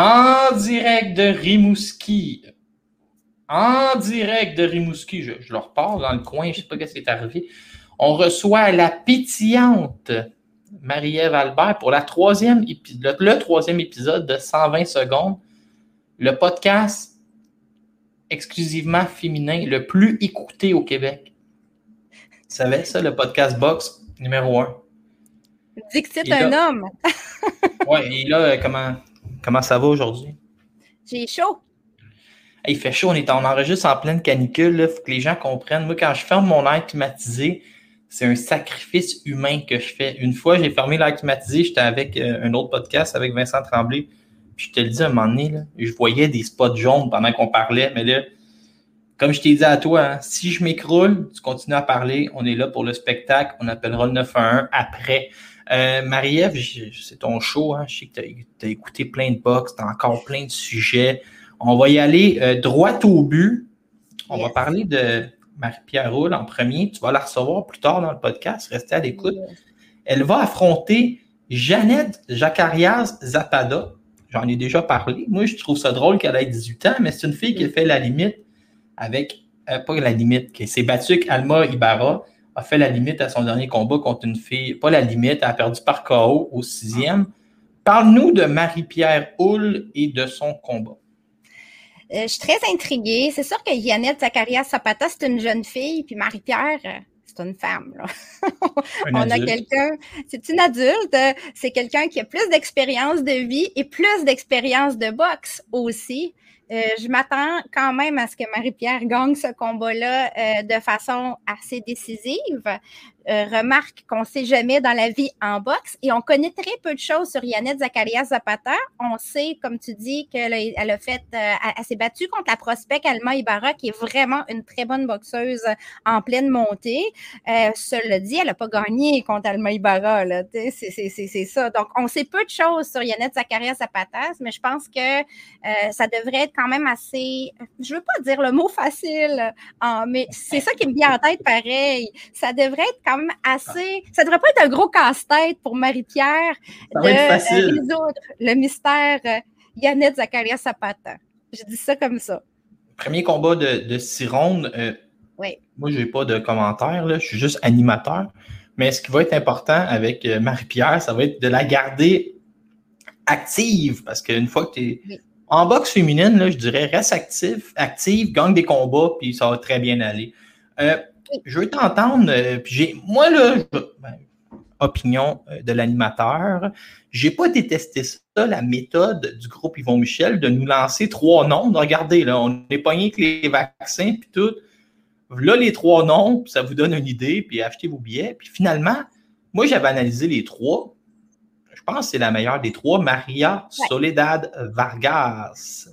En direct de Rimouski. En direct de Rimouski. Je, je leur parle dans le coin, je ne sais pas ce qui est arrivé. On reçoit la pétillante Marie-Ève Albert pour la troisième le, le troisième épisode de 120 secondes. Le podcast exclusivement féminin le plus écouté au Québec. Tu savais ça, le podcast Box numéro un? Dis que c'est un homme. oui, et là, comment, comment ça va aujourd'hui? J'ai chaud. il fait chaud, on est en enregistre en pleine canicule. Il faut que les gens comprennent. Moi, quand je ferme mon air climatisé, c'est un sacrifice humain que je fais. Une fois, j'ai fermé l'air climatisé, j'étais avec euh, un autre podcast avec Vincent Tremblay. Puis je te le dis à un moment donné, je voyais des spots jaunes pendant qu'on parlait, mais là, comme je t'ai dit à toi, hein, si je m'écroule, tu continues à parler, on est là pour le spectacle, on appellera le 911 après. Euh, Marie-Ève, c'est ton show, hein, je sais que tu as, écouté plein de box, tu as encore plein de sujets. On va y aller euh, droit au but. On va parler de Marie-Pierre Roule en premier. Tu vas la recevoir plus tard dans le podcast. Restez à l'écoute. Elle va affronter Jeannette Jacarias Zapada. J'en ai déjà parlé. Moi, je trouve ça drôle qu'elle ait 18 ans, mais c'est une fille qui fait la limite avec, euh, pas la limite, qui s'est battue avec Alma Ibarra, a fait la limite à son dernier combat contre une fille, pas la limite, elle a perdu par KO au sixième. Parle-nous de Marie-Pierre Houle et de son combat. Euh, je suis très intriguée. C'est sûr que Yannette Zacharias Zapata, c'est une jeune fille, puis Marie-Pierre, euh, c'est une femme. On a quelqu'un, c'est une adulte, c'est quelqu'un qui a plus d'expérience de vie et plus d'expérience de boxe aussi. Euh, je m'attends quand même à ce que Marie-Pierre gagne ce combat-là euh, de façon assez décisive. Euh, remarque qu'on ne sait jamais dans la vie en boxe et on connaît très peu de choses sur Yannette Zacharias Zapata. On sait, comme tu dis, qu'elle a, fait, euh, elle, s'est battue contre la prospect Alma Ibarra, qui est vraiment une très bonne boxeuse en pleine montée. Euh, cela dit, elle n'a pas gagné contre Alma Ibarra. C'est ça. Donc, on sait peu de choses sur Yannette Zacharias Zapata, mais je pense que euh, ça devrait être quand même assez, je veux pas dire le mot facile, hein, mais c'est ça qui me vient en tête pareil. Ça devrait être quand assez. Ça devrait pas être un gros casse-tête pour Marie-Pierre de euh, résoudre le mystère euh, Yannette Zacharias Zapata. Je dis ça comme ça. Premier combat de, de six euh, oui. Moi, je n'ai pas de commentaires, là, je suis juste animateur. Mais ce qui va être important avec Marie-Pierre, ça va être de la garder active. Parce qu'une fois que tu es. En boxe féminine, là, je dirais reste actif, active, gagne des combats, puis ça va très bien aller. Euh, je veux t'entendre. Euh, j'ai, moi, là, ben, opinion euh, de l'animateur, j'ai pas détesté ça, la méthode du groupe Yvon Michel, de nous lancer trois noms. Regardez, là, on est pogné avec les vaccins, puis tout. Là, les trois noms, ça vous donne une idée, puis achetez vos billets. Puis finalement, moi, j'avais analysé les trois. Je pense que c'est la meilleure des trois, Maria Soledad Vargas.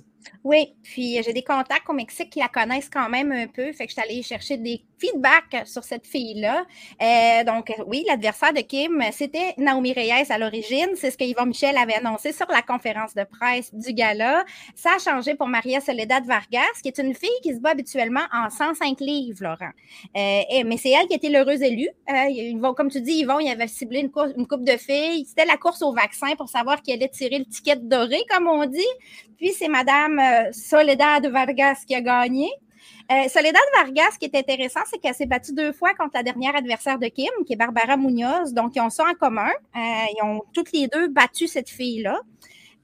Oui, puis j'ai des contacts au Mexique qui la connaissent quand même un peu. Fait que je suis allée chercher des feedback sur cette fille-là. Euh, donc, oui, l'adversaire de Kim, c'était Naomi Reyes à l'origine. C'est ce que Yvon Michel avait annoncé sur la conférence de presse du gala. Ça a changé pour Maria Soledad Vargas, qui est une fille qui se bat habituellement en 105 livres, Laurent. Euh, mais c'est elle qui était l'heureuse élue. Euh, comme tu dis, Yvon, il avait ciblé une, une coupe de filles. C'était la course au vaccin pour savoir qui allait tirer le ticket doré, comme on dit. Puis, c'est Madame euh, Soledad Vargas qui a gagné. Euh, Soledad Vargas, ce qui est intéressant, c'est qu'elle s'est battue deux fois contre la dernière adversaire de Kim, qui est Barbara Munoz. Donc, ils ont ça en commun. Euh, ils ont toutes les deux battu cette fille-là.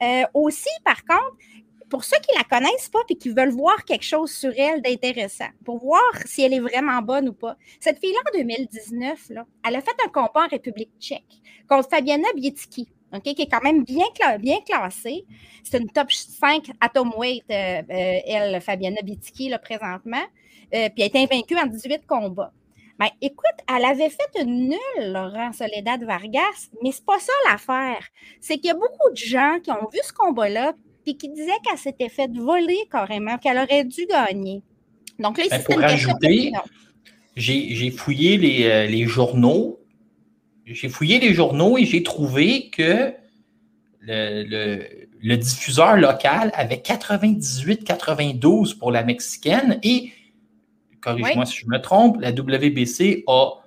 Euh, aussi, par contre, pour ceux qui la connaissent pas et qui veulent voir quelque chose sur elle d'intéressant, pour voir si elle est vraiment bonne ou pas, cette fille-là, en 2019, là, elle a fait un combat en République tchèque contre Fabiana Qui est quand même bien, bien classée. C'est une top 5 atomweight, euh, euh, elle, Fabiana Bitiki, là, présentement. Euh, puis elle a été invaincue en 18 combats. Ben, écoute, elle avait fait une nulle, Laurent Soledad Vargas, mais c'est pas ça l'affaire. C'est qu'il y a beaucoup de gens qui ont vu ce combat-là puis qui disaient qu'elle s'était fait voler carrément, qu'elle aurait dû gagner. Donc là, ben, pour rajouter, j'ai fouillé les, les journaux j'ai fouillé les journaux et j'ai trouvé que le, diffuseur local avait 98-92 pour la mexicaine et, corrige-moi si je me trompe, la WBC a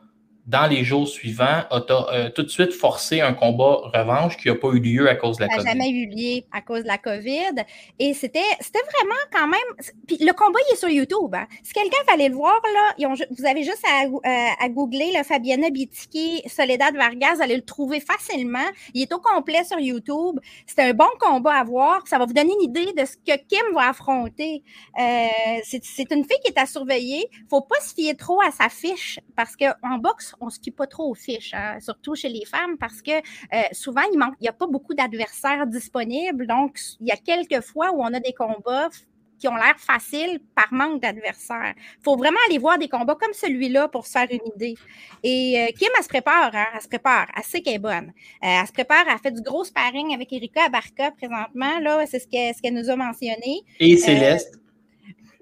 dans les jours suivants, a euh, tout de suite forcé un combat revanche qui n'a pas eu lieu à cause de la COVID. Ça n'a jamais eu lieu à cause de la COVID. Et c'était vraiment quand même. Puis le combat, il est sur YouTube. Hein. Si quelqu'un va aller le voir, là, vous avez juste à, euh, à googler le Fabiana Bitiki, Soledad Vargas, vous allez le trouver facilement. Il est au complet sur YouTube. C'est un bon combat à voir. Ça va vous donner une idée de ce que Kim va affronter. Euh, c'est une fille qui est à surveiller. Il ne faut pas se fier trop à sa fiche parce qu'en boxe, on ne se fie pas trop aux fiches, hein, surtout chez les femmes, parce que euh, souvent, il n'y a pas beaucoup d'adversaires disponibles. Donc, il y a quelques fois où on a des combats qui ont l'air faciles par manque d'adversaires. Il faut vraiment aller voir des combats comme celui-là pour se faire une idée. Et euh, Kim, elle se prépare, hein, elle se prépare, elle sait qu'elle est bonne. Euh, elle se prépare, elle fait du gros sparring avec Erika Abarca présentement, là, c'est ce qu'elle nous a mentionné. Et Céleste.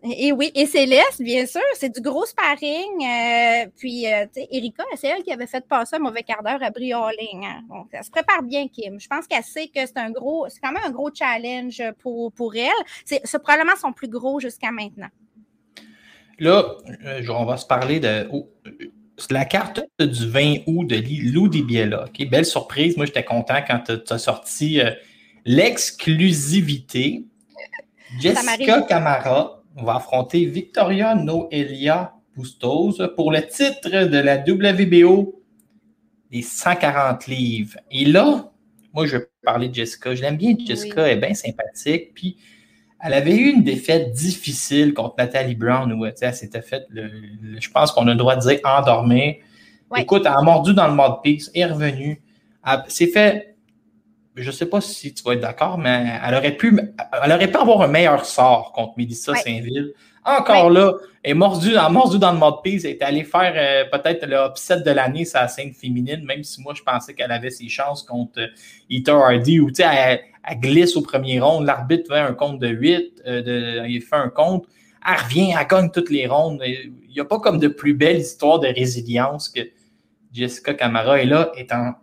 Et oui, et Céleste, bien sûr, c'est du gros sparring. Euh, puis, euh, tu sais, Erika, c'est elle qui avait fait passer un mauvais quart d'heure à Brioling. Hein. Donc, elle se prépare bien, Kim. Je pense qu'elle sait que c'est un gros, c'est quand même un gros challenge pour, pour elle. C'est probablement son plus gros jusqu'à maintenant. Là, euh, on va se parler de la carte du 20 août de Lou Dibiela. OK? Belle surprise. Moi, j'étais content quand tu as sorti l'exclusivité. Jessica Camara va affronter Victoria Noelia Bustos pour le titre de la WBO des 140 livres. Et là, moi, je vais parler de Jessica. Je l'aime bien, Jessica, elle est bien sympathique. Puis, elle avait eu une défaite difficile contre Nathalie Brown où elle s'était faite, je pense qu'on a le droit de dire endormir. Écoute, elle a mordu dans le mode peace, est revenue. Elle s'est fait je ne sais pas si tu vas être d'accord, mais elle aurait pu, elle aurait pu avoir un meilleur sort contre Mélissa Saint-Ville. Encore là, elle est mordue, elle dans le mode piece, elle est allée faire euh, peut-être le upset de l'année sa scène féminine, même si moi je pensais qu'elle avait ses chances contre euh, Hardy, où tu sais, elle, glisse au premier round, l'arbitre fait un compte de 8, euh, il fait un compte, elle revient, elle gagne toutes les rondes. Il n'y a pas comme de plus belle histoire de résilience que Jessica Camara est là, est en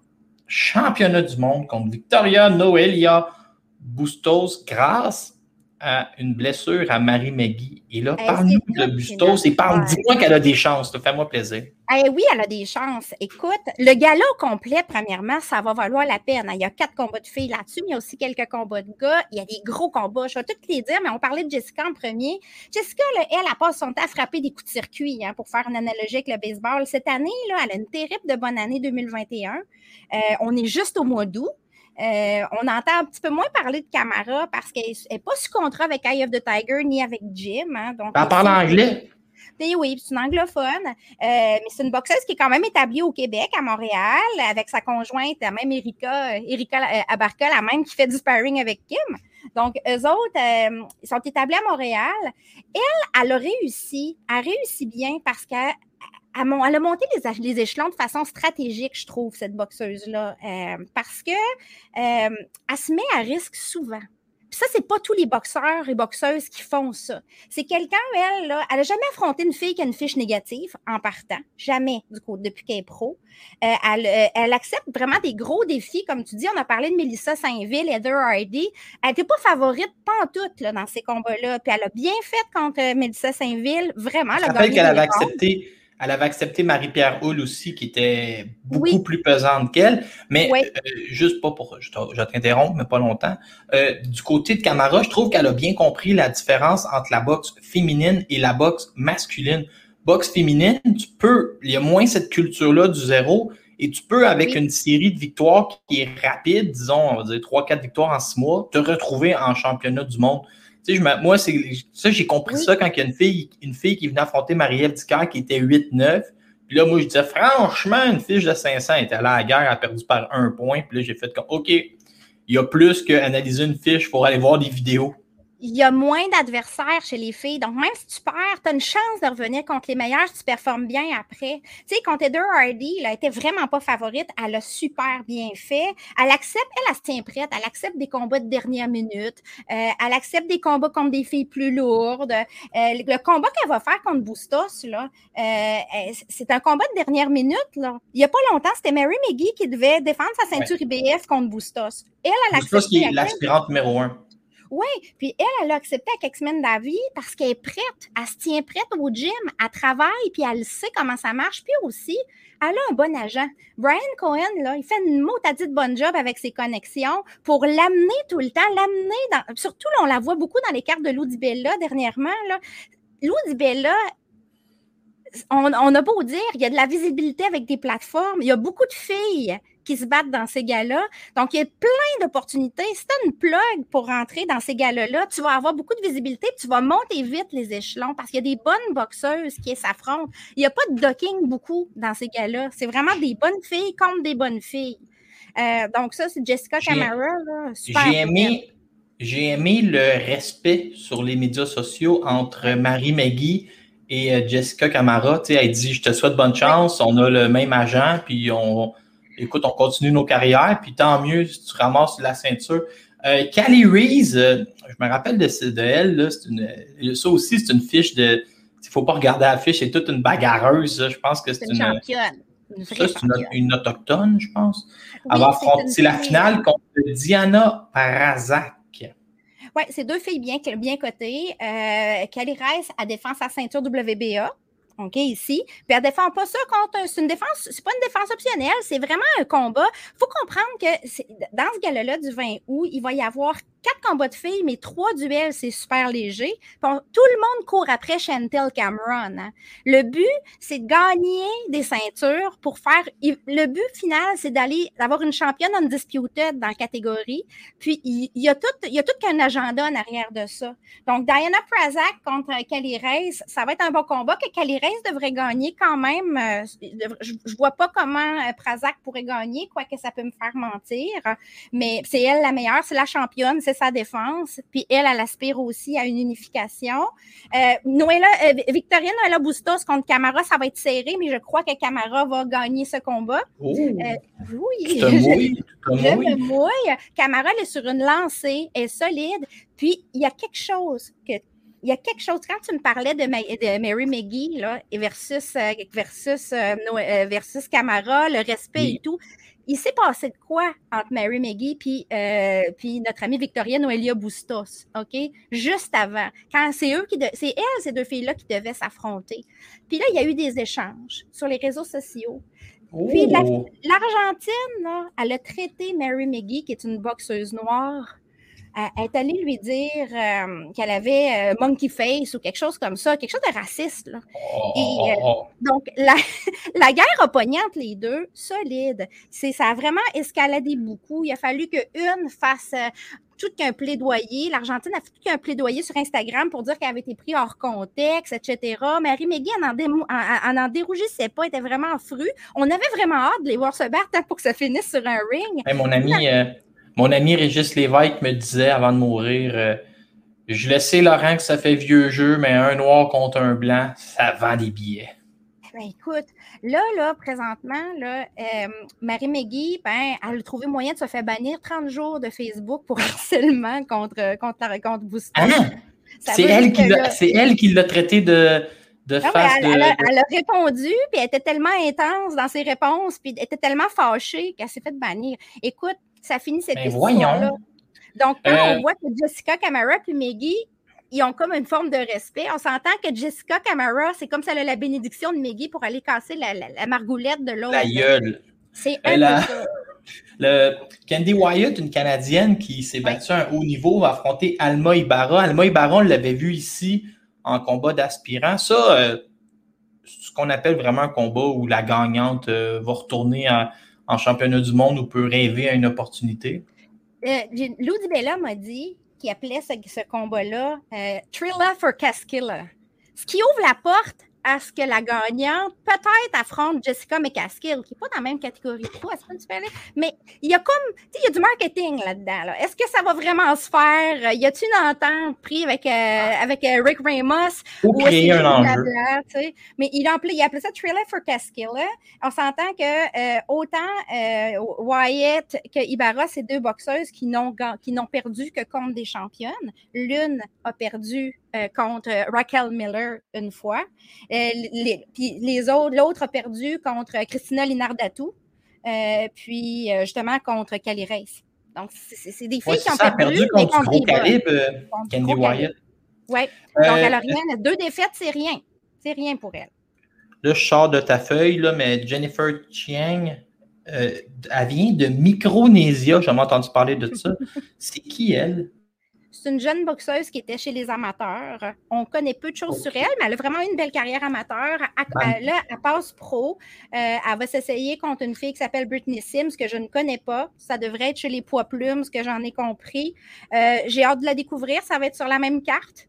championnat du monde contre Victoria Noelia Bustos grâce à une blessure à Marie Maggie. Et là, parle-nous de Bustos et parle, dis-moi qu'elle a des chances. Fais-moi plaisir. Eh oui, elle a des chances. Écoute, le gala complet, premièrement, ça va valoir la peine. Il y a quatre combats de filles là-dessus, mais il y a aussi quelques combats de gars. Il y a des gros combats. Je vais tous les dire, mais on parlait de Jessica en premier. Jessica, elle, elle passe son temps à frapper des coups de circuit, hein, pour faire une analogie avec le baseball. Cette année, là, elle a une terrible de bonne année 2021. Euh, on est juste au mois d'août. Euh, on entend un petit peu moins parler de Camara parce qu'elle n'est pas sous contrat avec Eye of the Tiger ni avec Jim. Hein, donc elle parle anglais. oui, c'est une anglophone, euh, mais c'est une boxeuse qui est quand même établie au Québec, à Montréal, avec sa conjointe, même Erika, Erika Abarca, la même qui fait du sparring avec Kim. Donc, eux autres, ils sont établis à Montréal. Elle, elle a réussi, elle réussi bien parce qu'elle elle, a monté les, échelons de façon stratégique, je trouve, cette boxeuse-là, euh, parce que euh, elle se met à risque souvent. Puis ça, c'est pas tous les boxeurs et boxeuses qui font ça. C'est quelqu'un, elle, là, elle a jamais affronté une fille qui a une fiche négative en partant. Jamais, du coup, depuis qu'elle est pro. Euh, elle, elle, accepte vraiment des gros défis. Comme tu dis, on a parlé de Melissa Saint-Ville, Heather Hardy. Elle n'était pas favorite, tout, là, dans ces combats-là. Puis elle a bien fait contre Melissa Saint-Ville. Vraiment, elle a qu'elle avait accepté elle avait accepté Marie-Pierre Hull aussi, qui était beaucoup plus pesante qu'elle. Mais euh, juste pas pour, je t'interromps, mais pas longtemps. Euh, du côté de Camara, je trouve qu'elle a bien compris la différence entre la boxe féminine et la boxe masculine. Boxe féminine, tu peux, il y a moins cette culture-là du zéro, et tu peux, avec une série de victoires qui est rapide, disons, on va dire 3-4 victoires en 6 mois, te retrouver en championnat du monde. Tu sais, moi, c'est ça, j'ai compris ça quand il y a une fille, une fille qui venait affronter Marie-Ève Dicker qui était 8-9. Puis là, moi, je disais, franchement, une fiche de 500 elle était allée à la guerre, elle a perdu par un point. Puis là, j'ai fait comme, OK, il y a plus qu'analyser une fiche pour aller voir des vidéos il y a moins d'adversaires chez les filles. Donc, même si tu perds, tu as une chance de revenir contre les meilleurs si tu performes bien après. Tu sais, contre Heather Hardy, elle était vraiment pas favorite. Elle a super bien fait. Elle accepte, elle, elle se tient prête. Elle accepte des combats de dernière minute. Euh, elle accepte des combats contre des filles plus lourdes. Euh, le combat qu'elle va faire contre Bustos, là, euh, c'est un combat de dernière minute. Là. Il n'y a pas longtemps, c'était Mary McGee qui devait défendre sa ceinture IBF contre Bustos. Elle, elle accepte. Bustos qui est l'aspirante numéro un. Oui, puis elle, elle a accepté à quelques semaines d'avis parce qu'elle est prête. Elle se tient prête au gym, elle travaille, puis elle sait comment ça marche. Puis aussi, elle a un bon agent. Brian Cohen, là, il fait une motadite bonne job avec ses connexions pour l'amener tout le temps, l'amener dans. Surtout, là, on la voit beaucoup dans les cartes de Lou Bella dernièrement. Là. Lou Bella, on, on, a beau dire, il y a de la visibilité avec des plateformes, il y a beaucoup de filles qui se battent dans ces gars-là. Donc, il y a plein d'opportunités. Si tu as une plug pour rentrer dans ces gars-là, tu vas avoir beaucoup de visibilité, tu vas monter vite les échelons parce qu'il y a des bonnes boxeuses qui s'affrontent. Il n'y a pas de docking beaucoup dans ces gars-là. C'est vraiment des bonnes filles contre des bonnes filles. Euh, donc, ça, c'est Jessica Camara. J'ai aimé, j'ai aimé le respect sur les médias sociaux entre Marie Maggie et euh, Jessica Camara. Tu sais, elle dit Je te souhaite bonne chance, on a le même agent, puis on, écoute, on continue nos carrières, puis tant mieux si tu ramasses la ceinture. Euh, Callie Reese, euh, je me rappelle de, de elle, là, une, ça aussi, c'est une fiche de. Il ne faut pas regarder la fiche, c'est toute une bagarreuse. Je pense que c'est une. championne. ça, c'est une, autochtone, je pense. elle affronter la finale contre Diana Parazak. Oui, c'est deux filles bien, bien cotées. Euh, Callie Reese, a défend sa ceinture WBA. OK, ici. Puis elle défend pas ça contre. C'est une défense, c'est pas une défense optionnelle, c'est vraiment un combat. Il faut comprendre que dans ce gala-là du 20 août, il va y avoir quatre combats de filles, mais trois duels, c'est super léger. tout le monde court après Chantel Cameron. Hein. Le but, c'est de gagner des ceintures pour faire. Le but final, c'est d'aller d'avoir une championne undisputed dans la catégorie. Puis il, y a tout, il y a tout qu'un agenda en arrière de ça. Donc Diana Prazak contre Kelly Race, ça va être un bon combat que Kelly Race devrait gagner quand même. Euh, je, ne vois pas comment euh, Prazak pourrait gagner, quoique ça peut me faire mentir. Mais c'est elle la meilleure, c'est la championne sa défense. Puis elle, elle aspire aussi à une unification. Euh, Noëlla, euh, Victoria Noëlla Bustos contre Camara, ça va être serré, mais je crois que Camara va gagner ce combat. Oh, euh, oui, je, me mouille. Camara, elle est sur une lancée, elle est solide. Puis il y a quelque chose que il y a quelque chose, quand tu me parlais de, Mary McGee là, versus, versus, versus Camara, le respect et tout, il s'est passé de quoi entre Mary McGee puis, euh, puis notre amie Victoria Noelia Bustos, OK? Juste avant. Quand c'est eux qui c'est elles, ces deux filles-là, qui devaient s'affronter. Puis là, il y a eu des échanges sur les réseaux sociaux. Puis oh! l'Argentine, elle a traité Mary McGee, qui est une boxeuse noire, elle est allée lui dire euh, qu'elle avait euh, monkey face ou quelque chose comme ça, quelque chose de raciste. Là. Et, euh, donc, la, la, guerre a pogné entre les deux, solide. C'est, ça a vraiment escaladé beaucoup. Il a fallu qu'une fasse tout qu'un plaidoyer. L'Argentine a fait tout qu'un plaidoyer sur Instagram pour dire qu'elle avait été prise hors contexte, etc. Marie Megui, en, en, en, dérougissait pas, était vraiment fru. On avait vraiment hâte de les voir se battre hein, pour que ça finisse sur un ring. mon ami, mon ami Régis Lévesque me disait avant de mourir euh, Je le sais, Laurent, que ça fait vieux jeu, mais un noir contre un blanc, ça vend des billets. Ben, écoute, là, là, présentement, là, euh, Marie McGee, ben, elle a trouvé moyen de se faire bannir 30 jours de Facebook pour harcèlement contre, contre, contre Booster. Ah! c'est elle, qui l'a traité de, de face elle, de... Elle, a, répondu, puis elle était tellement intense dans ses réponses, puis elle était tellement fâchée qu'elle s'est fait bannir. Écoute, ça finit cette ben histoire-là. Donc, quand on euh, voit que Jessica Camara et Maggie, ils ont comme une forme de respect. On s'entend que Jessica Camara, c'est comme ça a la bénédiction de Maggie pour aller casser la, margoulette de l'autre. La gueule. C'est un le Candy Wyatt, une Canadienne qui s'est battue à un haut niveau, va affronter Alma Ibarra. Alma Ibarra, on l'avait vu ici en combat d'aspirant. Ça, euh, ce qu'on appelle vraiment un combat où la gagnante euh, va retourner à en championnat du monde ou peut rêver à une opportunité? Euh, Lou Bella m'a dit qu'il appelait ce, combat-là euh, Trilla for Casquilla. Ce qui ouvre la porte à ce que la gagnante peut-être affronte Jessica McCaskill, qui n'est pas dans la même catégorie Mais il y a comme, tu sais, il y a du marketing là-dedans. Est-ce que ça va vraiment se faire? Y a-t-il une entente prise avec, euh, avec euh, Rick Ramos? Ou, créer un enjeu. Mais il, appelait, il appelait ça Trailer for Caskill. On s'entend que euh, autant Wyatt que Ibarra, c'est deux boxeuses qui n'ont perdu que contre des championnes. L'une a perdu euh, contre Raquel Miller une fois. Euh, les, puis les autres, l'autre a perdu contre Christina Linardatou, euh, puis justement contre Cali Race. Donc, c'est des filles qui ont fait perdu contre du gros calibre, euh, Candy Wyatt. Oui. Donc, elle a rien. Deux défaites, c'est rien. C'est rien pour elle. Là, je sors de ta feuille, là, mais Jennifer Chiang, euh, elle vient de Micronésia. J'ai jamais entendu parler de ça. c'est qui, elle? C'est une jeune boxeuse qui était chez les amateurs. On connaît peu de choses sur elle, mais elle a vraiment une belle carrière amateur. Elle, là, elle passe pro. Euh, elle va s'essayer contre une fille qui s'appelle Britney Sims, que je ne connais pas. Ça devrait être chez les poids plumes, ce que j'en ai compris. Euh, j'ai hâte de la découvrir. Ça va être sur la même carte.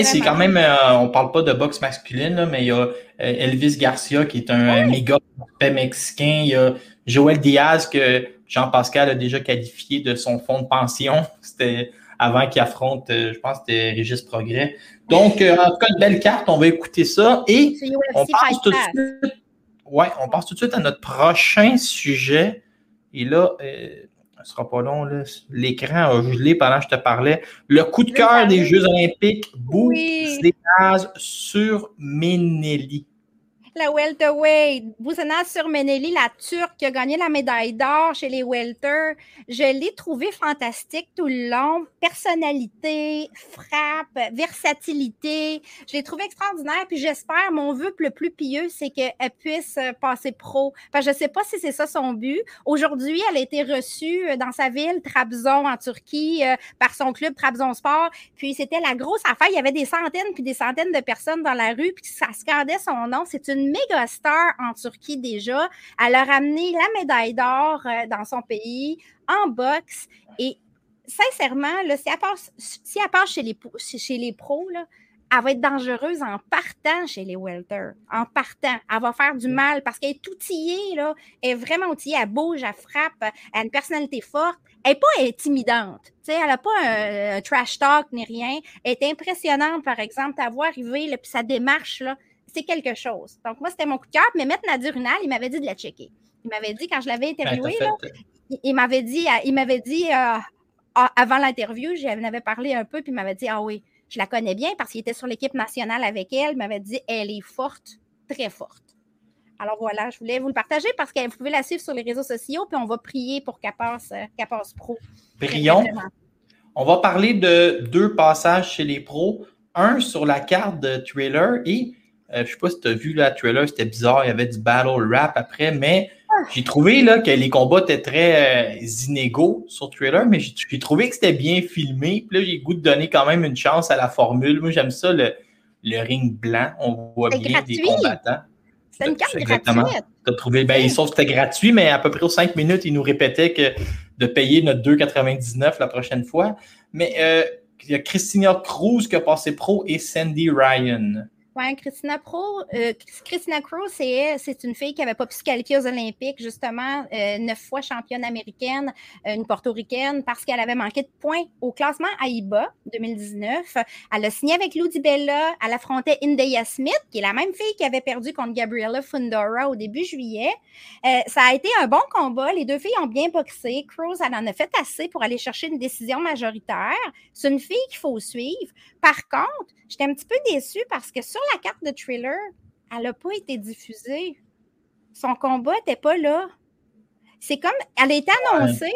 c'est quand même, euh, on parle pas de boxe masculine, mais il y a Elvis Garcia qui est un méga mexicain. Il y a Joël Diaz que Jean-Pascal a déjà qualifié de son fonds de pension. C'était avant qu'il affronte, euh, je pense, c'était Régis Progrès. Donc, euh, en tout cas, une belle carte, on va écouter ça. Et on passe tout de suite. Ouais, on passe tout de suite à notre prochain sujet. Et là, euh, ce sera pas long, l'écran a gelé pendant que je te parlais. Le coup de cœur des Jeux olympiques, oui. sur Ménélie la welterweight. sur Meneli, la Turque qui a gagné la médaille d'or chez les welter. Je l'ai trouvée fantastique tout le long. Personnalité, frappe, versatilité. Je l'ai trouvée extraordinaire. Puis j'espère, mon vœu le plus pieux, c'est qu'elle puisse euh, passer pro. Parce je ne sais pas si c'est ça son but. Aujourd'hui, elle a été reçue euh, dans sa ville, Trabzon, en Turquie, euh, par son club Trabzon Sport. Puis c'était la grosse affaire. Il y avait des centaines puis des centaines de personnes dans la rue. Puis ça scandait son nom. C'est une méga star en Turquie déjà. Elle a ramené la médaille d'or euh, dans son pays en boxe. Et sincèrement, là, si, elle passe, si elle passe chez les, chez les pros, là, elle va être dangereuse en partant chez les welter. En partant. Elle va faire du mal parce qu'elle est outillée, là. Elle est vraiment outillée. Elle bouge, elle frappe. Elle a une personnalité forte. Elle n'est pas intimidante. elle n'a pas un, trash talk ni rien. Elle est impressionnante, par exemple, à voir arriver, puis sa démarche, là, c'est quelque chose. Donc, moi, c'était mon coup de cœur. Mais Maître Nadir Unal, il m'avait dit de la checker. Il m'avait dit, quand je l'avais ben, interviewé, il m'avait dit, il m'avait dit euh, avant l'interview, j'en avais parlé un peu, puis il m'avait dit Ah oui, je la connais bien parce qu'il était sur l'équipe nationale avec elle. Il m'avait dit Elle est forte, très forte. Alors voilà, je voulais vous le partager parce que vous pouvez la suivre sur les réseaux sociaux, puis on va prier pour qu'elle passe, euh, passe pro. Prions. On va parler de deux passages chez les pros. Un sur la carte de trailer et euh, je sais pas si tu as vu la trailer, c'était bizarre, il y avait du battle rap après, mais j'ai trouvé là, que les combats étaient très euh, inégaux sur trailer, mais j'ai trouvé que c'était bien filmé. Puis là, j'ai goût de donner quand même une chance à la formule. Moi, j'aime ça, le, ring blanc. On voit bien des combattants. C'est une carte Exactement. As trouvé, ben, sauf que c'était gratuit, mais à peu près aux cinq minutes, ils nous répétaient que de payer notre 2,99 la prochaine fois. Mais euh, il y a Christina Cruz qui a passé pro et Sandy Ryan. Oui, Christina Pro, euh, Christina Crow, c'est une fille qui n'avait pas pu se qualifier aux Olympiques, justement, euh, neuf fois championne américaine, euh, une portoricaine, parce qu'elle avait manqué de points au classement AIBA 2019. Elle a signé avec Lou Bella, elle affrontait India Smith, qui est la même fille qui avait perdu contre Gabriella Fundora au début juillet. ça a été un bon combat. Les deux filles ont bien boxé. Cruz, elle en a fait assez pour aller chercher une décision majoritaire. C'est une fille qu'il faut suivre. Par contre, j'étais un petit peu déçue parce que sur la carte de thriller, elle n'a pas été diffusée. Son combat n'était pas là. C'est comme, elle a été annoncée,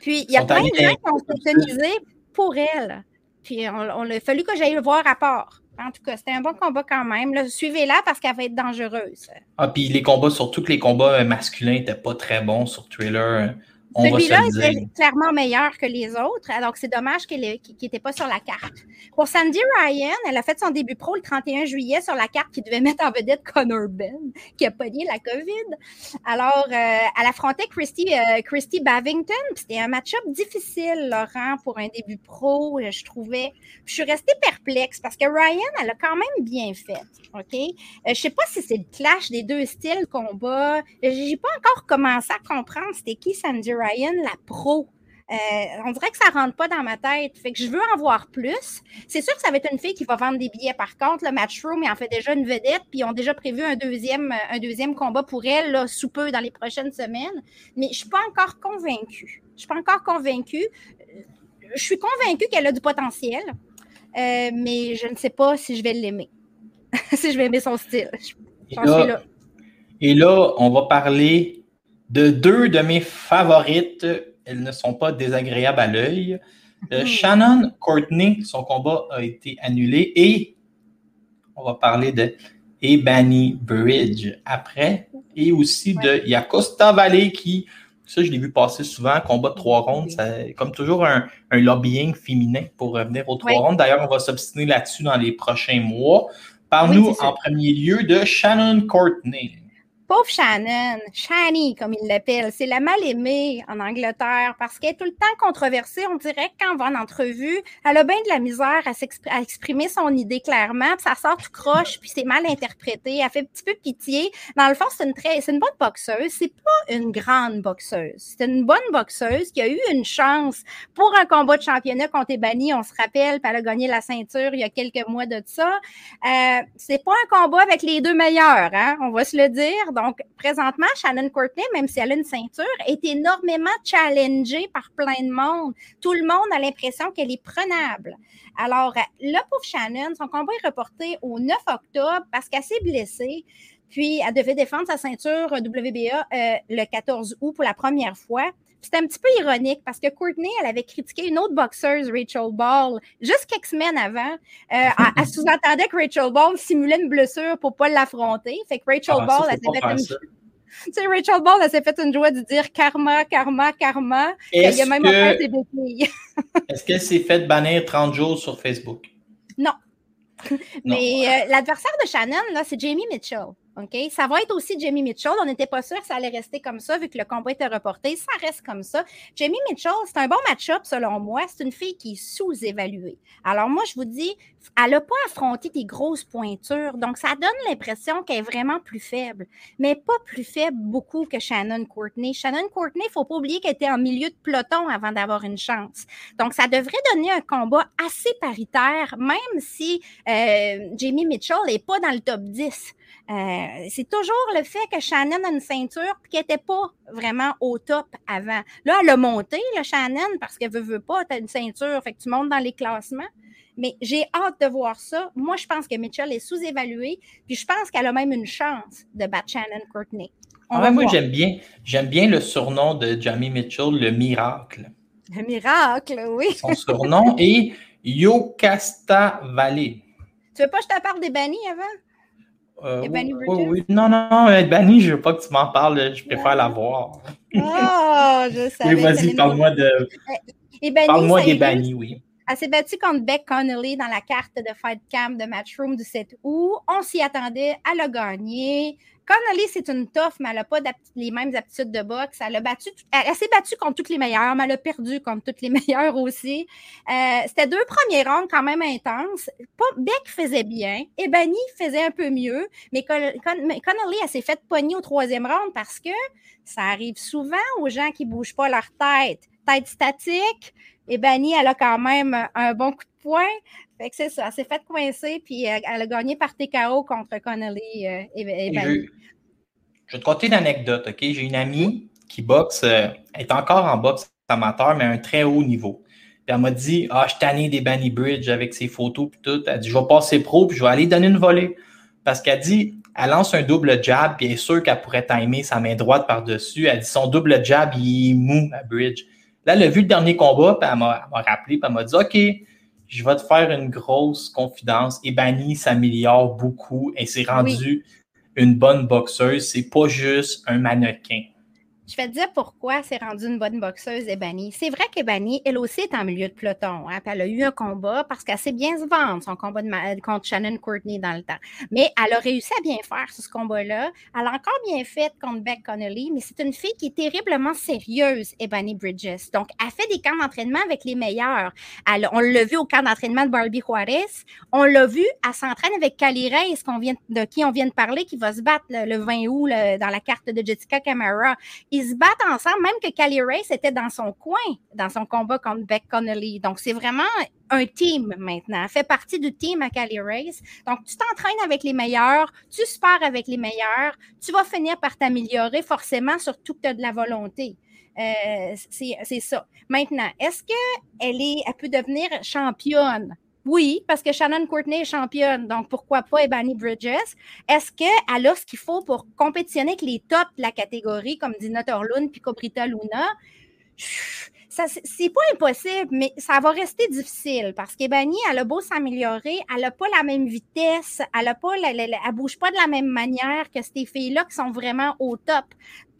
puis il y a plein de gens qui ont soutenu pour elle. Puis on, a fallu que j'aille le voir à part. En tout cas, c'était un bon combat quand même. Suivez-la parce qu'elle va être dangereuse. Ah, puis les combats, surtout que les combats masculins n'étaient pas très bons sur Thriller. Celui-là était clairement meilleur que les autres, donc c'est dommage qu'il n'était pas sur la carte. Pour Sandy Ryan, elle a fait son début pro le 31 juillet sur la carte qui devait mettre en vedette Connor Ben, qui a pogné la COVID. Alors, euh, elle affrontait Christy, euh, Christy Bavington. C'était un match-up difficile, Laurent, pour un début pro, euh, je trouvais. je suis restée perplexe parce que Ryan, elle a quand même bien fait. OK? je ne sais pas si c'est le clash des deux styles combat. J'ai pas encore commencé à comprendre c'était qui Sandy Ryan Ryan, la pro. Euh, on dirait que ça ne rentre pas dans ma tête. Fait que je veux en voir plus. C'est sûr que ça va être une fille qui va vendre des billets. Par contre, le Matchroom, ils en fait déjà une vedette, puis ils ont déjà prévu un deuxième, un deuxième combat pour elle, là, sous peu, dans les prochaines semaines. Mais je ne suis pas encore convaincue. Je ne suis pas encore convaincue. Je suis convaincue qu'elle a du potentiel, euh, mais je ne sais pas si je vais l'aimer. si je vais aimer son style. Et là, on va parler de deux de mes favorites elles ne sont pas désagréables à l'œil. Euh, hmm. Shannon Courtney, son combat a été annulé et on va parler de Ebony Bridge après et aussi de Yakosta Valley qui, ça je l'ai vu passer souvent, combat de trois rondes, c'est comme toujours un, lobbying féminin pour revenir aux trois rondes. D'ailleurs, on va s'obstiner là-dessus dans les prochains mois. Parle-nous en premier lieu de Shannon Courtney. Pauvre Shannon, Shani, comme il l'appelle, c'est la mal-aimée en Angleterre parce qu'elle est tout le temps controversée. On dirait que quand va en entrevue, elle a bien de la misère à, exprimer son idée clairement, puis ça sort tout croche, puis c'est mal interprété. Elle fait un petit peu pitié. Dans le fond, c'est une, très, une bonne boxeuse. C'est pas une grande boxeuse. C'est une bonne boxeuse qui a eu une chance pour un combat de championnat contre Ebony. On se rappelle, puis elle a gagné la ceinture il y a quelques mois de ça. Euh, c'est pas un combat avec les deux meilleurs, hein? on va se le dire. Présentement, Shannon Courtney, même si elle a une ceinture, est énormément challengée par plein de monde. Tout le monde a l'impression qu'elle est prenable. Alors, là, pour Shannon, son combat est reporté au 9 octobre parce qu'elle s'est blessée. Puis, elle devait défendre sa ceinture WBA euh, le 14 août pour la première fois. C'était un petit peu ironique parce que Courtney, elle avait critiqué une autre boxeuse, Rachel Ball, juste quelques semaines avant. Euh, elle, sous-entendait que Rachel Ball simulait une blessure pour ne pas l'affronter. Fait que Rachel ah, Ball, elle s'est fait une... Tu sais, Rachel Ball, elle s'est fait une joie de dire karma, karma, karma. Il y a même que... ses béquilles. Est-ce qu'elle s'est fait bannir 30 jours sur Facebook? Non. Mais euh, l'adversaire de Shannon, là, c'est Jamie Mitchell. OK? Ça va être aussi Jamie Mitchell. On n'était pas sûr que ça allait rester comme ça vu que le combat était reporté. Ça reste comme ça. Jamie Mitchell, c'est un bon match-up selon moi. C'est une fille qui est sous-évaluée. Alors moi, je vous dis, elle n'a pas affronté des grosses pointures. Donc, ça donne l'impression qu'elle est vraiment plus faible. Mais pas plus faible beaucoup que Shannon Courtney. Shannon Courtney, il ne faut pas oublier qu'elle était en milieu de peloton avant d'avoir une chance. Donc, ça devrait donner un combat assez paritaire, même si euh, Jamie Mitchell n'est pas dans le top 10. Euh, c'est toujours le fait que Shannon a une ceinture qu'elle n'était pas vraiment au top avant. Là, elle a monté, le Shannon, parce qu'elle veut, veut pas, tu as une ceinture, fait que tu montes dans les classements. Mais j'ai hâte de voir ça. Moi, je pense que Mitchell est sous-évaluée, puis je pense qu'elle a même une chance de battre Shannon Courtney. Ah moi, j'aime bien, j'aime bien le surnom de Jamie Mitchell, le miracle. Le miracle, oui. Son surnom est Yokasta Valley. Tu veux pas que je te parle des bannis avant? Euh, oui, oui, Non, non, non, Benny, je veux pas que tu m'en parles, je préfère la voir. Oh, je savais. Oui, vas-y, parle-moi de. Parle-moi des bannis, oui. Elle s'est battue contre Beck Connolly dans la carte de Fight Camp de Matchroom du 7 août. On s'y attendait, elle a gagné. Connolly, c'est une tough, mais elle n'a pas les mêmes aptitudes de boxe. Elle, a elle, s'est battue contre toutes les meilleures, mais elle a perdu contre toutes les meilleures aussi. Euh, c'était deux premiers rounds quand même intenses. Beck faisait bien. Ebony faisait un peu mieux, mais Connolly, elle s'est fait pogner au troisième round parce que ça arrive souvent aux gens qui ne bougent pas leur tête. Tête statique, Ebony, elle a quand même un bon coup poing. Fait que c'est ça. Elle s'est fait coincer, puis euh, elle, a gagné par TKO contre Connolly euh, et, Je, vais te conter une anecdote, OK? J'ai une amie qui boxe, euh, elle est encore en boxe amateur, mais à un très haut niveau. Puis elle m'a dit Ah, je tanné des Banny Bridge avec ses photos puis tout. Elle dit Je vais passer pro, puis je vais aller donner une volée. Parce qu'elle dit elle lance un double jab, puis elle est sûre qu'elle pourrait timer sa main droite par-dessus. Elle dit son double jab, il est mou à Bridge. Là, elle a vu le dernier combat, puis elle m'a rappelé, puis elle m'a dit OK, je vais te faire une grosse confidence. Ebony s'améliore beaucoup et c'est rendu une bonne boxeuse. C'est pas juste un mannequin. Je vais te dire pourquoi c'est rendu une bonne boxeuse, Ebony. C'est vrai qu'Ebony, elle aussi, est en milieu de peloton. Hein, elle a eu un combat parce qu'elle sait bien se vendre, son combat de contre Shannon Courtney dans le temps. Mais elle a réussi à bien faire ce combat-là. Elle a encore bien fait contre Beck Connolly, mais c'est une fille qui est terriblement sérieuse, Ebony Bridges. Donc, elle fait des camps d'entraînement avec les meilleurs. on l'a vu au camp d'entraînement de Barbie Juarez. On l'a vu, elle s'entraîne avec Cali Reyes, de qui on vient de parler, qui va se battre le, 20 août dans la carte de Jessica Camara se battent ensemble, même que Cali Race était dans son coin, dans son combat contre Beck Connolly. Donc, c'est vraiment un team maintenant. Elle fait partie du team à Cali Race. Donc, tu t'entraînes avec les meilleurs, tu spars avec les meilleurs, tu vas finir par t'améliorer forcément, surtout que tu as de la volonté. Euh, c'est ça. Maintenant, est-ce qu'elle elle peut devenir championne? Oui, parce que Shannon Courtney est championne, donc pourquoi pas Ebony Bridges? Est-ce qu'elle a ce qu'il faut pour compétitionner avec les tops de la catégorie, comme Dina Torlund puis Cobrita Luna? c'est pas impossible, mais ça va rester difficile parce qu'Ebony, elle a beau s'améliorer, elle n'a pas la même vitesse, elle elle, bouge pas de la même manière que ces filles-là qui sont vraiment au top.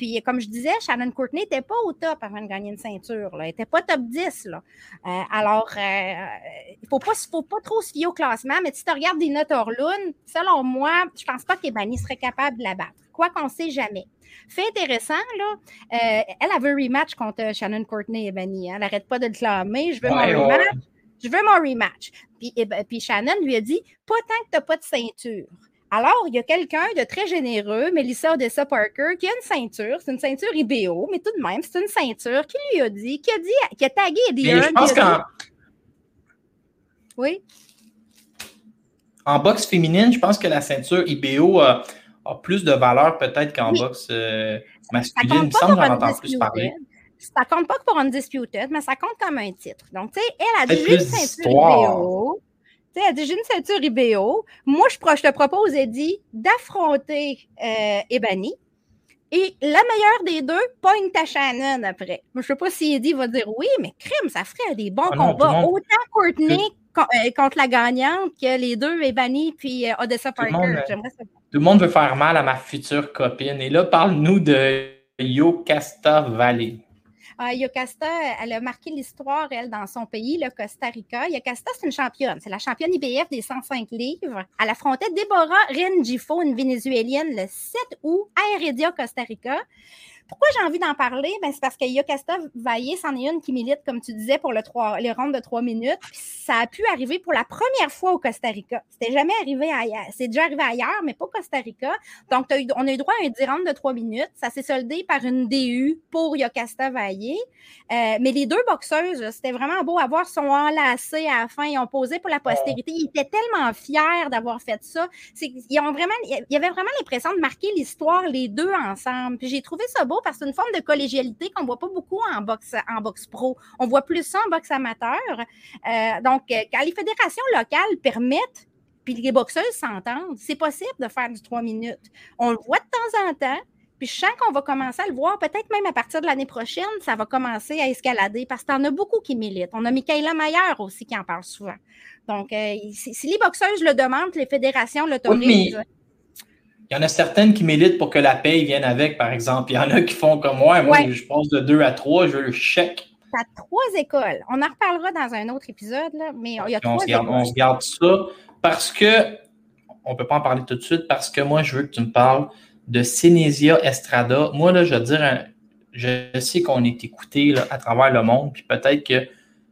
Puis, comme je disais, Shannon Courtney n'était pas au top avant de gagner une ceinture. Elle n'était pas top 10. Là. Euh, alors, euh, il ne faut pas, faut pas trop se fier au classement, mais si tu regardes Dina Orlund, selon moi, je ne pense pas qu'Ebony serait capable de la battre. Quoi qu'on ne sait jamais. Fait intéressant, là, euh, elle avait un rematch contre Shannon Courtney et Benny. Hein. Elle n'arrête pas de le clamer. Je veux mon rematch. Je veux mon rematch. Puis, puis Shannon lui a dit Pas tant que tu n'as pas de ceinture. Alors, il y a quelqu'un de très généreux, Melissa Odessa Parker, qui a une ceinture. C'est une ceinture IBO, mais tout de même, c'est une ceinture qui lui a dit, qui a dit, qui a tagué Eddie Je pense qu'en. Oui. En boxe féminine, je pense que la ceinture IBO a a plus de valeur peut-être qu'en boxe euh, masculine. Il me semble que j'en entends plus parler. Ça compte pas pour Undisputed, mais ça compte comme un titre. Donc, tu sais, elle a j'ai une ceinture IBO. Tu sais, elle dit j'ai une ceinture IBO. Moi, je, je te propose, Eddie, d'affronter euh, Ebony. Et la meilleure des deux, pogne ta Shannon après. Je ne sais pas si Eddie va dire oui, mais crime, ça ferait des bons ah combats. Autant Courtney euh, contre la gagnante que les deux, Ebony puis euh, Odessa Parker. J'aimerais ça. Tout le monde veut faire mal à ma future copine. Et là, parle-nous de Yocasta Valley. Ah, Yocasta, elle a marqué l'histoire, elle, dans son pays, le Costa Rica. Yocasta, c'est une championne. C'est la championne IBF des 105 livres. Elle affrontait Deborah Rengifo, une Vénézuélienne, le 7 août à Heredia, Costa Rica. Pourquoi j'ai envie d'en parler? Ben, c'est parce que Yocasta Vaillé, c'en est une qui milite, comme tu disais, pour le 3, les rondes de trois minutes. ça a pu arriver pour la première fois au Costa Rica. C'était jamais arrivé ailleurs. C'est déjà arrivé ailleurs, mais pas au Costa Rica. Donc, on a eu droit à un 10 rounds de trois minutes. Ça s'est soldé par une DU pour Yocasta Vaillé. Euh, mais les deux boxeuses, c'était vraiment beau à voir, sont enlacées à la fin. Ils ont posé pour la postérité. Ils étaient tellement fiers d'avoir fait ça. Ils ont vraiment, il y avait vraiment l'impression de marquer l'histoire, les deux ensemble. Puis j'ai trouvé ça beau parce que c'est une forme de collégialité qu'on ne voit pas beaucoup en boxe, en boxe pro. On voit plus ça en boxe amateur. Euh, donc, euh, quand les fédérations locales permettent, puis les boxeuses s'entendent, c'est possible de faire du 3 minutes. On le voit de temps en temps. Puis je sens qu'on va commencer à le voir, peut-être même à partir de l'année prochaine, ça va commencer à escalader parce qu'il y en a beaucoup qui militent. On a Michaela Mayer aussi qui en parle souvent. Donc, euh, si, les boxeuses le demandent, les fédérations l'autorisent. Il y en a certaines qui militent pour que la paye vienne avec, par exemple. Il y en a qui font comme moi. Moi, je pense de deux à trois, je veux le chèque. Tu as trois écoles. On en reparlera dans un autre épisode, là, mais il y a trois on écoles. on se garde ça parce que, on ne peut pas en parler tout de suite, parce que moi, je veux que tu me parles de Cinesia Estrada. Moi, là, je veux dire, je sais qu'on est écouté à travers le monde, puis peut-être que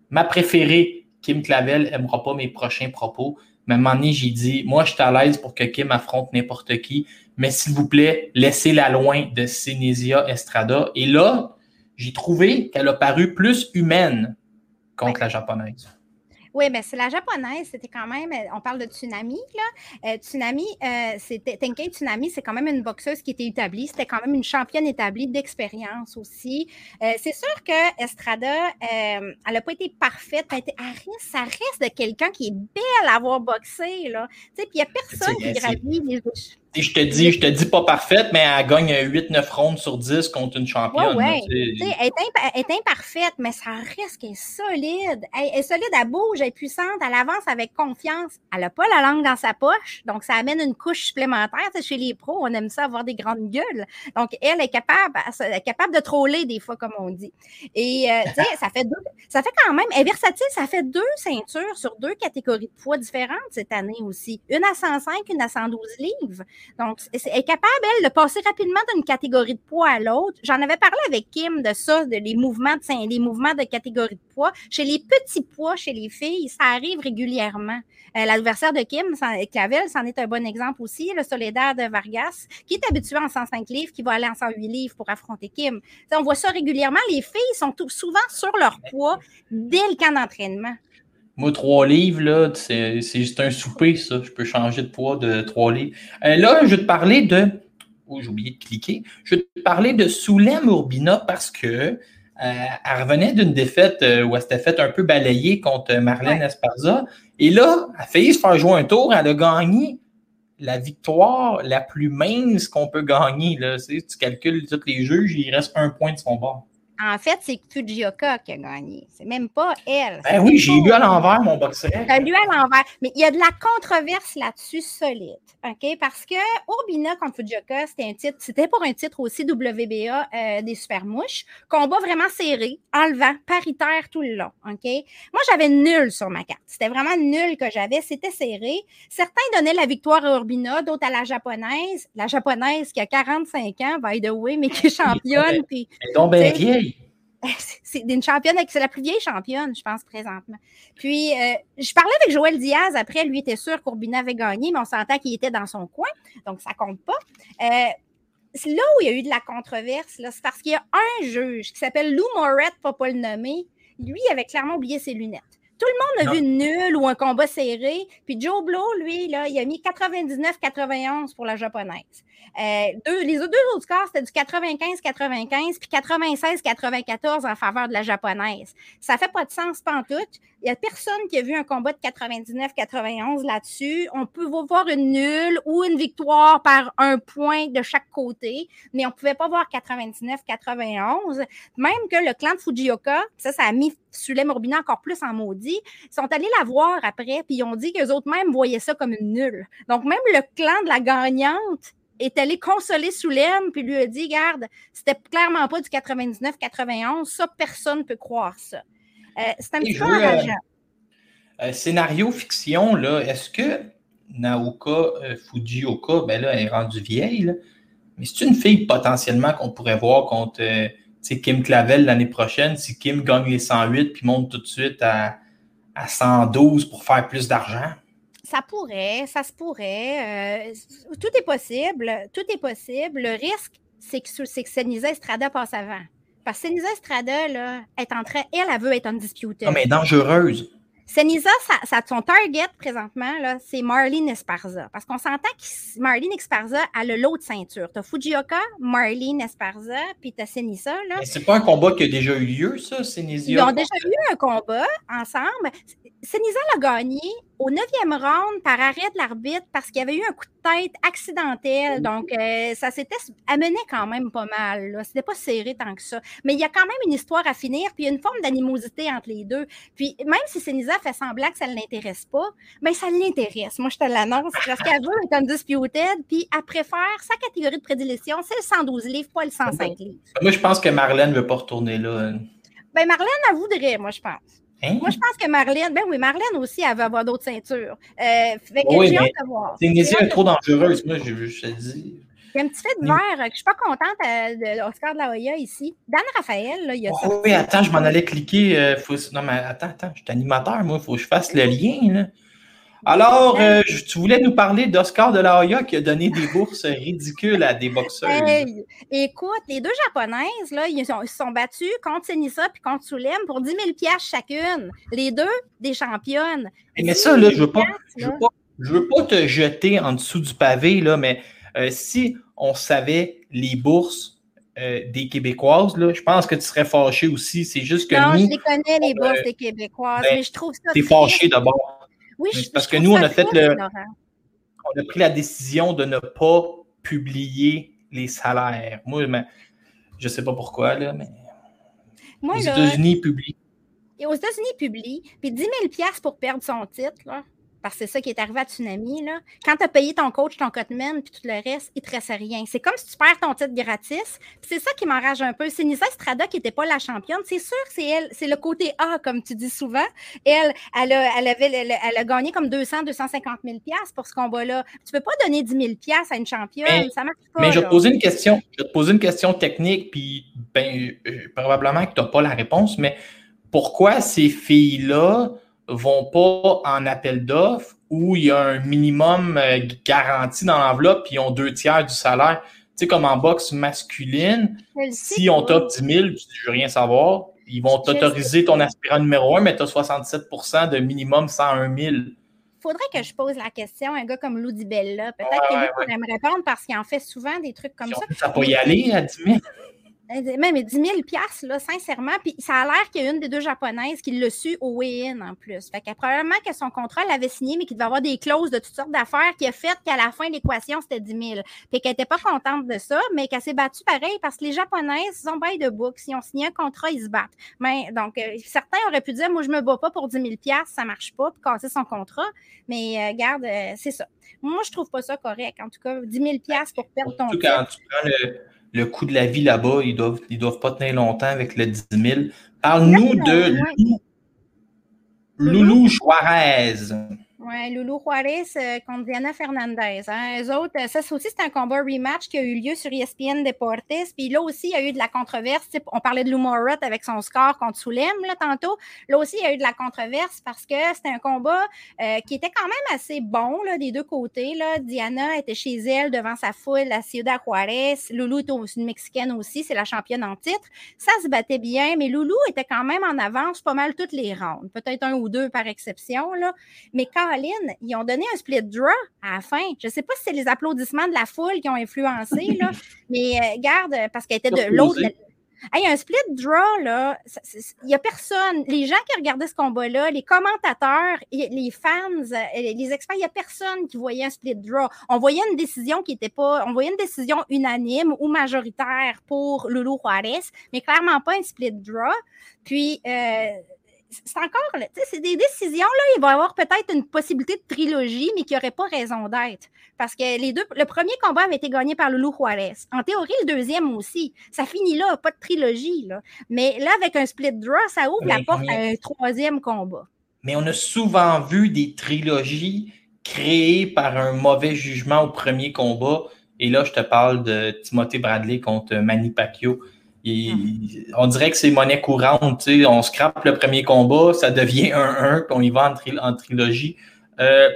ma préférée, Kim Clavel, n'aimera pas mes prochains propos. À un moment donné, j'ai dit, moi, je suis à l'aise pour que Kim affronte n'importe qui, mais s'il vous plaît, laissez-la loin de Cinesia Estrada. Et là, j'ai trouvé qu'elle a paru plus humaine contre la japonaise. Oui, mais c'est la japonaise, c'était quand même, euh, on parle de Tsunami, là. Euh, tsunami, euh, c'était, Tenkei Tsunami, c'est quand même une boxeuse qui était établie, c'était quand même une championne établie d'expérience aussi. c'est sûr que Estrada, elle n'a pas été parfaite, mais ça reste de quelqu'un qui est belle à avoir boxé, là. Tu sais, puis il n'y a personne qui gravit les je te dis, je te dis pas parfaite, mais elle gagne 8-9 rondes sur 10 contre une championne. Ouais, elle, est imparfaite, mais ça reste qu'elle est solide. Elle, est solide, elle bouge, elle est puissante, elle avance avec confiance. Elle n'a pas la langue dans sa poche, donc ça amène une couche supplémentaire. chez les pros, on aime ça avoir des grandes gueules. Donc, elle est capable, elle est capable de troller des fois, comme on dit. Et euh, ça fait deux, ça fait quand même, elle est versatile, ça fait deux ceintures sur deux catégories de poids différentes cette année aussi. Une à 105, une à 112 livres. Donc, elle est capable, elle, de passer rapidement d'une catégorie de poids à l'autre. J'en avais parlé avec Kim de ça, de les mouvements de, catégorie de poids. Chez les petits poids, chez les filles, ça arrive régulièrement. Euh, l'adversaire de Kim, Clavel, c'en est un bon exemple aussi, le Soledad de Vargas, qui est habitué en 105 livres, qui va aller en 108 livres pour affronter Kim. on voit ça régulièrement. Les filles sont souvent sur leur poids dès le camp d'entraînement. Moi, trois livres, là, c'est juste un souper, ça. Je peux changer de poids de trois livres. Euh, là, je vais te parler de. Oh, j'ai oublié de cliquer. Je vais te parler de Soulem Urbina parce que euh, elle revenait d'une défaite euh, où elle s'était fait un peu balayer contre Marlène Esparza. Et là, elle a failli se faire jouer un tour. Elle a gagné la victoire la plus mince qu'on peut gagner. Là. Tu calcules tous les juges, il reste un point de son bord. En fait, c'est Fujioka qui a gagné. C'est même pas elle. Ben oui, j'ai lu à l'envers mon boxeur. J'ai lu à l'envers. Mais il y a de la controverse là-dessus solide. OK? Parce que Urbina contre Fujioka, c'était un titre, c'était pour un titre aussi WBA euh, des super mouches. Combat vraiment serré, enlevant, paritaire tout le long. OK? Moi, j'avais nul sur ma carte. C'était vraiment nul que j'avais. C'était serré. Certains donnaient la victoire à Urbina, d'autres à la japonaise. La japonaise qui a 45 ans, by the way, mais qui est championne. Elle est donc bien vieille. C'est une championne, c'est la plus vieille championne, je pense, présentement. Puis, euh, je parlais avec Joël Diaz après, lui était sûr qu'Urbina avait gagné, mais on sentait qu'il était dans son coin, donc ça compte pas. Euh, là où il y a eu de la controverse, c'est parce qu'il y a un juge qui s'appelle Lou Moret, pour pas le nommer. Lui, avait clairement oublié ses lunettes. Tout le monde a vu nul ou un combat serré. Puis Joe Blow, lui, là, il a mis 99-91 pour la japonaise. Euh, deux, les deux autres scores, c'était du 95-95 puis 96-94 en faveur de la japonaise. Ça fait pas de sens, pas en tout. Il n'y a personne qui a vu un combat de 99-91 là-dessus. On peut voir une nulle ou une victoire par un point de chaque côté, mais on ne pouvait pas voir 99-91. Même que le clan de Fujioka, ça, ça a mis Sulem Morbina encore plus en maudit, ils sont allés la voir après, puis ils ont dit qu'eux autres même voyaient ça comme une nulle. Donc, même le clan de la gagnante est allé consoler Soulem, puis lui a dit, garde, c'était clairement pas du 99-91, ça, personne ne peut croire ça. Euh, c'est un petit peu euh, enrageant. Euh, scénario fiction, là, est-ce que Naoka Fujioka, ben là, elle est rendue vieille, mais c'est une fille potentiellement qu'on pourrait voir contre Kim Clavel l'année prochaine, si Kim gagne les 108 puis monte tout de suite à, à 112 pour faire plus d'argent? Ça pourrait, ça se pourrait. tout est possible. Tout est possible. Le risque, c'est que, c'est que Senisa Estrada passe avant. Parce que Senisa Estrada, là, est en train, elle, elle veut être undisputed. Non, mais dangereuse. Senisa, ça, son target présentement, c'est Marlene Esparza. Parce qu'on s'entend que Marlene Esparza a le lot de ceinture. Tu as Fujioka, Marlene Esparza, puis tu as Senisa. Mais c'est pas un combat qui a déjà eu lieu, ça, Senisa? Ils ont déjà eu un combat ensemble. Senisa l'a gagné au neuvième round par arrêt de l'arbitre parce qu'il y avait eu un coup de tête accidentel. Donc, euh, ça s'était amené quand même pas mal. C'était pas serré tant que ça. Mais il y a quand même une histoire à finir, puis il y a une forme d'animosité entre les deux. Puis, même si Senisa fait semblant que ça ne l'intéresse pas, mais ben, ça l'intéresse. Moi, je te l'annonce parce qu'elle veut être undisputed, puis elle préfère sa catégorie de prédilection, c'est le 112 livres, pas le 105 livres. Moi, je pense que Marlène ne veut pas retourner là. Ben, Marlène, elle voudrait, moi, je pense. Hein? Moi, je pense que Marlène, ben oui, Marlène aussi, elle veut avoir d'autres ceintures. Euh, fait que j'ai hâte de voir. C'est une est trop dangereuse, moi, je, je te dis. Il y a un petit fait de verre que je ne suis pas contente euh, de Oscar de la Hoya ici. Dan Raphaël, là, il y a oh, Oui, attends, je m'en allais cliquer. Euh, faut... Non, mais attends, attends, je suis animateur, moi, il faut que je fasse le lien. Là. Alors, euh, tu voulais nous parler d'Oscar de la Hoya qui a donné des bourses ridicules à des boxeurs. écoute, les deux japonaises, là, ils, se sont battus contre Senissa et contre Sulem pour 10 000 chacune. Les deux, des championnes. Mais ça, là, je ne veux, pas, je veux, pas te jeter en dessous du pavé, là, mais euh, si on savait les bourses euh, des Québécoises, là, je pense que tu serais fâché aussi. C'est juste que non, nous. je les connais, les bourses des Québécoises, ben, mais je trouve ça. T'es fâché d'abord. Oui, parce que nous, on a fait le. On a pris la décision de ne pas publier les salaires. Moi, je ne sais pas pourquoi, là, mais. Moi, aux États-Unis, publient. Et aux États-Unis, ils publient. Puis 10 000 pour perdre son titre, là parce que c'est ça qui est arrivé à Tsunami. Là. Quand tu as payé ton coach, ton cotman, puis tout le reste, il ne te reste rien. C'est comme si tu perds ton titre gratis. c'est ça qui m'enrage un peu. C'est Nisa Strada qui n'était pas la championne. C'est sûr c'est elle, c'est le côté A, comme tu dis souvent. Elle, elle a, elle avait, elle, a gagné comme 200, 250 000 pour ce combat-là. Tu ne peux pas donner 10 000 à une championne. Mais, ça marche pas. Mais je vais te poser une question. Je vais te poser une question technique, puis ben, euh, probablement que tu n'as pas la réponse, mais pourquoi ces filles-là vont pas en appel d'offres où il y a un minimum euh, garanti dans l'enveloppe puis ils ont deux tiers du salaire. Tu sais, comme en boxe masculine, si on t'offre 10 000, tu veux rien savoir, ils vont t'autoriser ton aspirant numéro 1, mais tu as 67% de minimum 101 000 faudrait que je pose la question à un gars comme Lou Bella. Peut-être que lui pourrait me répondre parce qu'il en fait souvent des trucs comme ça. Ça peut y aller à 10 000. Même 10 000 là, sincèrement. Puis ça a l'air qu'il y a une des deux japonaises qui l'a su au weigh-in en plus. Fait que probablement que son contrat l'avait signé, mais qu'il devait avoir des clauses de toutes sortes d'affaires qui a fait qu'à la fin l'équation, c'était 10 000. Puis qu'elle n'était pas contente de ça, mais qu'elle s'est battue pareil parce que les japonaises sont by de book. Si on signé un contrat, ils se battent. Mais donc, euh, certains auraient pu dire, moi, je me bats pas pour 10 000 ça marche pas, puis casser son contrat. Mais euh, garde, euh, c'est ça. Moi, je trouve pas ça correct. En tout cas, 10 000 pour perdre ton temps. Quand tu prends le le coût de la vie là-bas, ils doivent, ils doivent pas tenir longtemps avec le 10 000. Parle-nous de Loulou? Juarez. Oui, Loulou Juarez euh, contre Diana Fernandez. Hein. Eux autres, euh, ça aussi, c'est un combat rematch qui a eu lieu sur ESPN Deportes. Puis là aussi, il y a eu de la controverse. On parlait de Lou avec son score contre Soulem là, tantôt. Là aussi, il y a eu de la controverse parce que c'était un combat euh, qui était quand même assez bon là, des deux côtés. Là. Diana était chez elle devant sa foule, la Ciudad Juarez. Loulou est une Mexicaine aussi, c'est la championne en titre. Ça se battait bien, mais Loulou était quand même en avance pas mal toutes les rounds. Peut-être un ou deux par exception. Là. Mais quand ils ont donné un split draw à la fin. Je ne sais pas si c'est les applaudissements de la foule qui ont influencé, là, mais euh, garde, parce qu'elle était de l'autre. Hey, un split draw, là, il n'y a personne. Les gens qui regardaient ce combat-là, les commentateurs, les fans, euh, les experts, il n'y a personne qui voyait un split draw. On voyait une décision qui n'était pas, on voyait une décision unanime ou majoritaire pour Lulu Juarez, mais clairement pas un split draw. Puis, euh, c'est encore, c'est des décisions, là, il va y avoir peut-être une possibilité de trilogie, mais qui n'aurait pas raison d'être. Parce que les deux, le premier combat avait été gagné par Loulou Juarez. En théorie, le deuxième aussi. Ça finit là, pas de trilogie, là. Mais là, avec un split draw, ça ouvre la porte à un troisième combat. Mais on a souvent vu des trilogies créées par un mauvais jugement au premier combat. Et là, je te parle de Timothée Bradley contre Manny Pacquiao. On dirait que c'est monnaie courante. On scrape le premier combat, ça devient 1-1, puis on y va en, trilogie. Euh,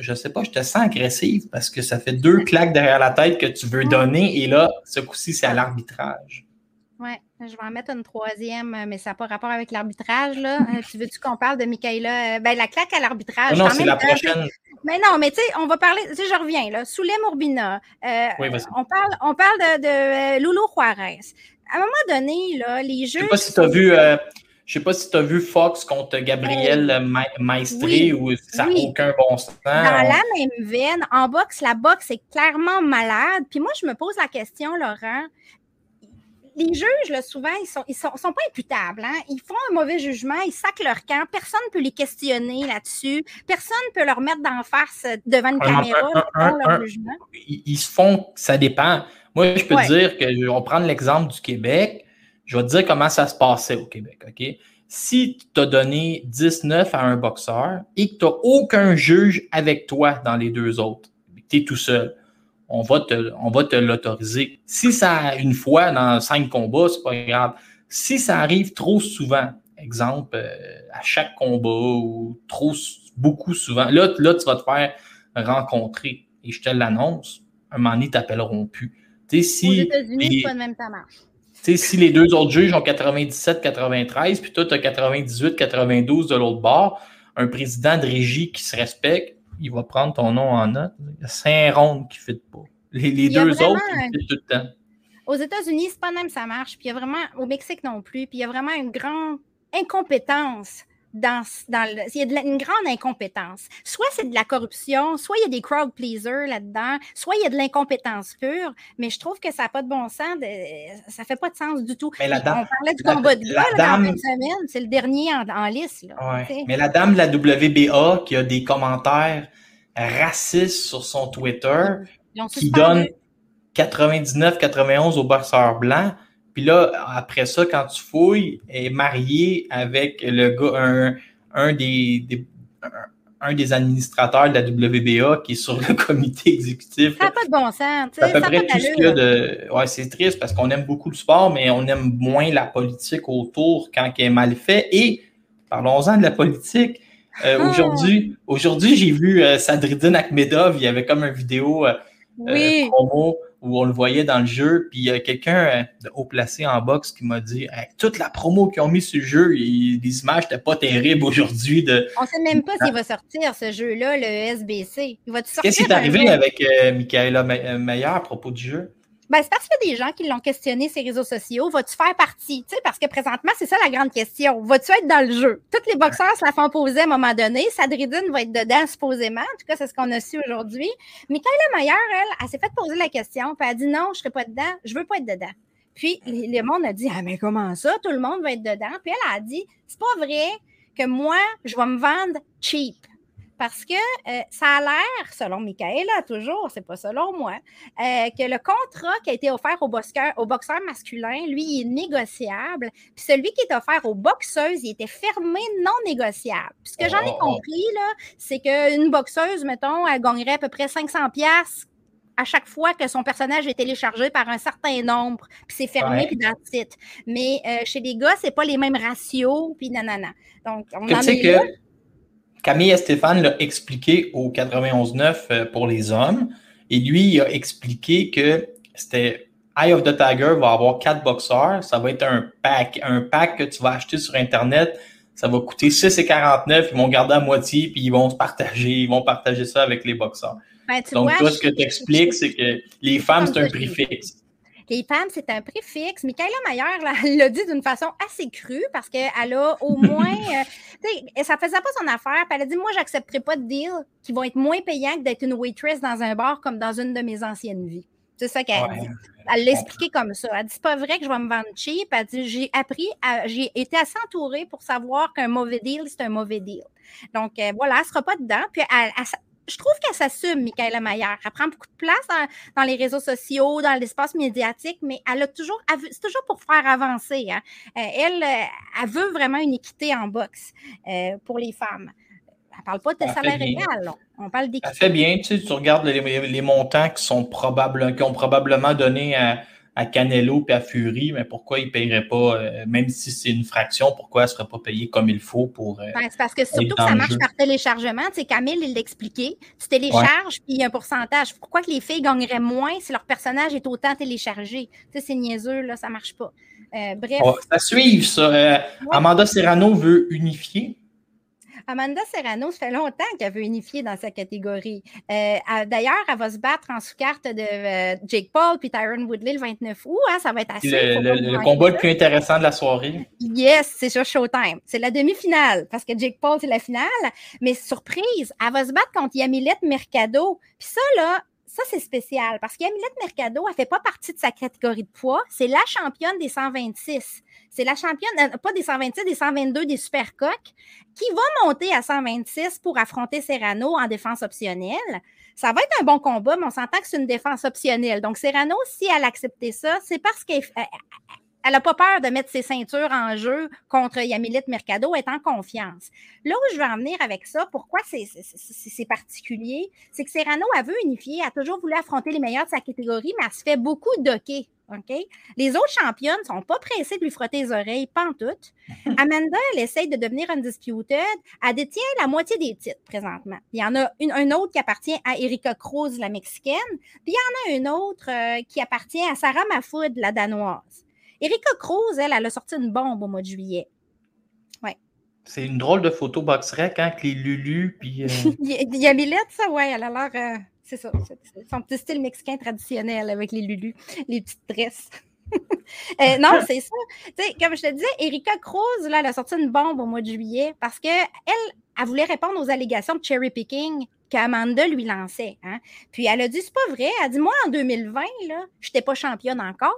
je sais pas, je te sens agressive parce que ça fait deux claques derrière la tête que tu veux donner et là, ce coup-ci, c'est à l'arbitrage. Oui, je vais en mettre une troisième, mais ça n'a pas rapport avec l'arbitrage. Là. Euh, tu veux-tu qu'on parle de Michaela? Euh, ben, la claque à l'arbitrage. Non, c'est la prochaine. Mais non, mais tu sais, on va parler, tu sais, je reviens, là. Soulem Urbina. Euh, oui, on parle, on parle de, de Loulou Juarez. À un moment donné, là, les jeux. Je sais pas si tu as vu. Je sais pas si tu as vu Fox contre Gabriel Maestri ou ça n'a aucun bon sens. Dans la même veine, en boxe, la boxe est clairement malade. Puis moi, je me pose la question, Laurent, les juges, là, souvent, ils sont, ils sont, pas imputables. Hein? Ils font un mauvais jugement, ils sacent leur camp. Personne ne peut les questionner là-dessus. Personne ne peut leur mettre d'en face euh, devant une caméra leur jugement. Ils, se font, ça dépend. Moi, je peux dire que, on prend l'exemple du Québec. Je vais te dire comment ça se passait au Québec. OK? Si tu as donné 19 à un boxeur et que tu n'as aucun juge avec toi dans les deux autres, tu es tout seul on va te, on va te l'autoriser. Si ça une fois dans cinq combats, c'est pas grave. Si ça arrive trop souvent, exemple, euh, à chaque combat ou trop beaucoup souvent, là, là, tu vas te faire rencontrer. Et je te l'annonce, un moment donné, ils t'appelleront plus. si Aux États-Unis, pas de même ça marche. si les deux autres juges ont 97-93, puis toi, tu as 98-92 de l'autre bord, un président de régie qui se respecte, il va prendre ton nom en note. Il y a cinq rondes qui ne fit pas. Les, deux autres, ils fit tout le temps. Aux États-Unis, c'est pas même ça marche. Puis il y a vraiment, au Mexique non plus, puis il y a vraiment une grande incompétence dans, dans il y a une grande incompétence. Soit c'est de la corruption, soit il y a des crowd pleasers là-dedans, soit il y a de l'incompétence pure, mais je trouve que ça n'a pas de bon sens, de, ça fait pas de sens du tout. Mais la dame, On parlait du combat de la, dame, c'est le dernier en, liste. mais la dame de la WBA qui a des commentaires racistes sur son Twitter, qui donne 99-91 aux boxeurs blancs, puis là, après ça, quand tu fouilles, elle est mariée avec le gars, un, des, un, des administrateurs de la WBA qui est sur le comité exécutif. Ça n'a pas de bon sens. C'est à peu près tout ce qu'il y a de. Ouais, c'est triste parce qu'on aime beaucoup le sport, mais on aime moins la politique autour quand elle est mal faite. Et parlons-en de la politique. Euh, ah! Aujourd'hui, aujourd'hui j'ai vu euh, Sadridine Akhmedov, il y avait comme une vidéo euh, oui. promo où on le voyait dans le jeu. Puis il y a quelqu'un euh, de haut placé en boxe qui m'a dit toute la promo qu'ils ont mis sur le jeu, les images n'étaient pas terribles aujourd'hui. De... On ne sait même pas s'il va sortir ce jeu-là, le SBC. Qu'est-ce qui est arrivé avec euh, Michaela euh, Meyer à propos du jeu? Ben, c'est parce qu'il y a des gens qui l'ont questionné ces réseaux sociaux. Vas-tu faire partie? Tu sais, parce que présentement, c'est ça la grande question. Vas-tu être dans le jeu? Tous les boxeurs se la font poser à un moment donné. Sadridine va être dedans, supposément. En tout cas, c'est ce qu'on a su aujourd'hui. Michaela Mayer, elle, elle s'est fait poser la question, puis elle a dit non, je ne serai pas dedans, je veux pas être dedans. Puis le monde a dit Ah, mais comment ça? Tout le monde va être dedans. Puis elle a dit C'est pas vrai que moi, je vais me vendre cheap parce que euh, ça a l'air, selon Michaela, toujours, c'est pas selon moi, euh, que le contrat qui a été offert au boxeur, au boxeur masculin, lui, il est négociable. Puis celui qui est offert aux boxeuses, il était fermé non négociable. Puis ce que j'en ai oh. compris, là, c'est qu'une boxeuse, mettons, elle gagnerait à peu près 500 pièces à chaque fois que son personnage est téléchargé par un certain nombre, puis c'est fermé, puis dans le site. Mais euh, chez les gars, c'est pas les mêmes ratios, puis nanana. Donc, on en est que... Camille et Stéphane l'a expliqué au 91.9 euh, pour les hommes. Et lui, il a expliqué que c'était Eye of the Tiger va avoir quatre boxeurs. Ça va être un pack, un pack que tu vas acheter sur Internet. Ça va coûter 6,49. Ils vont garder à moitié, puis ils vont se partager. Ils vont partager ça avec les boxeurs. Ben, Donc, toi, ce que tu expliques, c'est que les femmes, c'est un prix fixe. Les femmes, c'est un prix fixe. Michaela Mayer elle l'a dit d'une façon assez crue parce qu'elle a au moins. euh, ça faisait pas son affaire. Puis elle a dit Moi, j'accepterai pas de deal qui vont être moins payants que d'être une waitress dans un bar comme dans une de mes anciennes vies. C'est ça qu'elle a dit. Elle l'a expliqué comme ça. Elle dit C'est pas vrai que je vais me vendre cheap. Elle dit J'ai appris, j'ai été assez entourée pour savoir qu'un mauvais deal, c'est un mauvais deal. Donc, euh, voilà, elle ne sera pas dedans. Puis, elle, je trouve qu'elle s'assume, Michaela Mayer. Elle prend beaucoup de place dans, les réseaux sociaux, dans l'espace médiatique, mais elle a toujours, c'est toujours pour faire avancer. Hein. Euh, elle, euh, elle veut vraiment une équité en boxe euh, pour les femmes. Elle ne parle pas de salaire égal, on parle d'équité. Ça fait bien, tu sais, tu regardes les, montants qui sont probable, qui ont probablement donné à à Canelo et à Fury, mais pourquoi ils ne paieraient pas, euh, même si c'est une fraction, pourquoi elle ne serait pas payée comme il faut pour. Euh, ben, c'est parce que surtout que ça marche par téléchargement. Tu sais, Camille, il l'expliquait. Tu télécharges, puis il y a un pourcentage. Pourquoi que les filles gagneraient moins si leur personnage est autant téléchargé? Tu sais, c'est niaiseux, là, ça ne marche pas. Euh, bref. ça suit, ça. Amanda Serrano veut unifier Amanda Serrano, ça fait longtemps qu'elle veut unifier dans sa catégorie. Euh, D'ailleurs, elle va se battre en sous-carte de euh, Jake Paul puis Tyron Woodley le 29 août. Hein, ça va être assez. Le, le, combat le plus intéressant de la soirée. Yes, c'est sur Showtime. C'est la demi-finale parce que Jake Paul, c'est la finale. Mais surprise, elle va se battre contre Yamilette Mercado. Puis ça, là, ça, c'est spécial parce qu'Yamilette Mercado, elle ne fait pas partie de sa catégorie de poids. C'est la championne des 126. C'est la championne, euh, pas des 126, des 122 des Supercoques, qui va monter à 126 pour affronter Serrano en défense optionnelle. Ça va être un bon combat, mais on s'entend que c'est une défense optionnelle. Donc, Serrano, si elle acceptait ça, c'est parce qu'elle elle n'a pas peur de mettre ses ceintures en jeu contre Yamilet Mercado, elle est en confiance. Là où je veux en venir avec ça, pourquoi c'est particulier, c'est que Serrano, a veut unifier, elle a toujours voulu affronter les meilleurs de sa catégorie, mais elle se fait beaucoup docker. OK? Les autres championnes ne sont pas pressées de lui frotter les oreilles, pas en toutes. Amanda, elle essaye de devenir undisputed. Elle détient la moitié des titres présentement. Il y en a une, un autre qui appartient à Erika Cruz, la mexicaine. Puis il y en a une autre euh, qui appartient à Sarah Mafoud, la danoise. Erika Cruz, elle, elle a sorti une bombe au mois de juillet. Ouais. C'est une drôle de photo box-rec, hein, avec les Lulu, puis... Euh, il y a Millette, ça, ouais, elle a l'air... Euh, c'est ça, son petit style mexicain traditionnel avec les Lulu, les petites tresses. Euh, non, c'est ça. sais, comme je te disais, Erika Cruz, là, elle a sorti une bombe au mois de juillet parce qu'elle, elle, elle voulait répondre aux allégations de cherry picking qu'Amanda lui lançait. Hein. Puis elle a dit, c'est pas vrai. Elle a dit, moi, en 2020, là, je n'étais pas championne encore.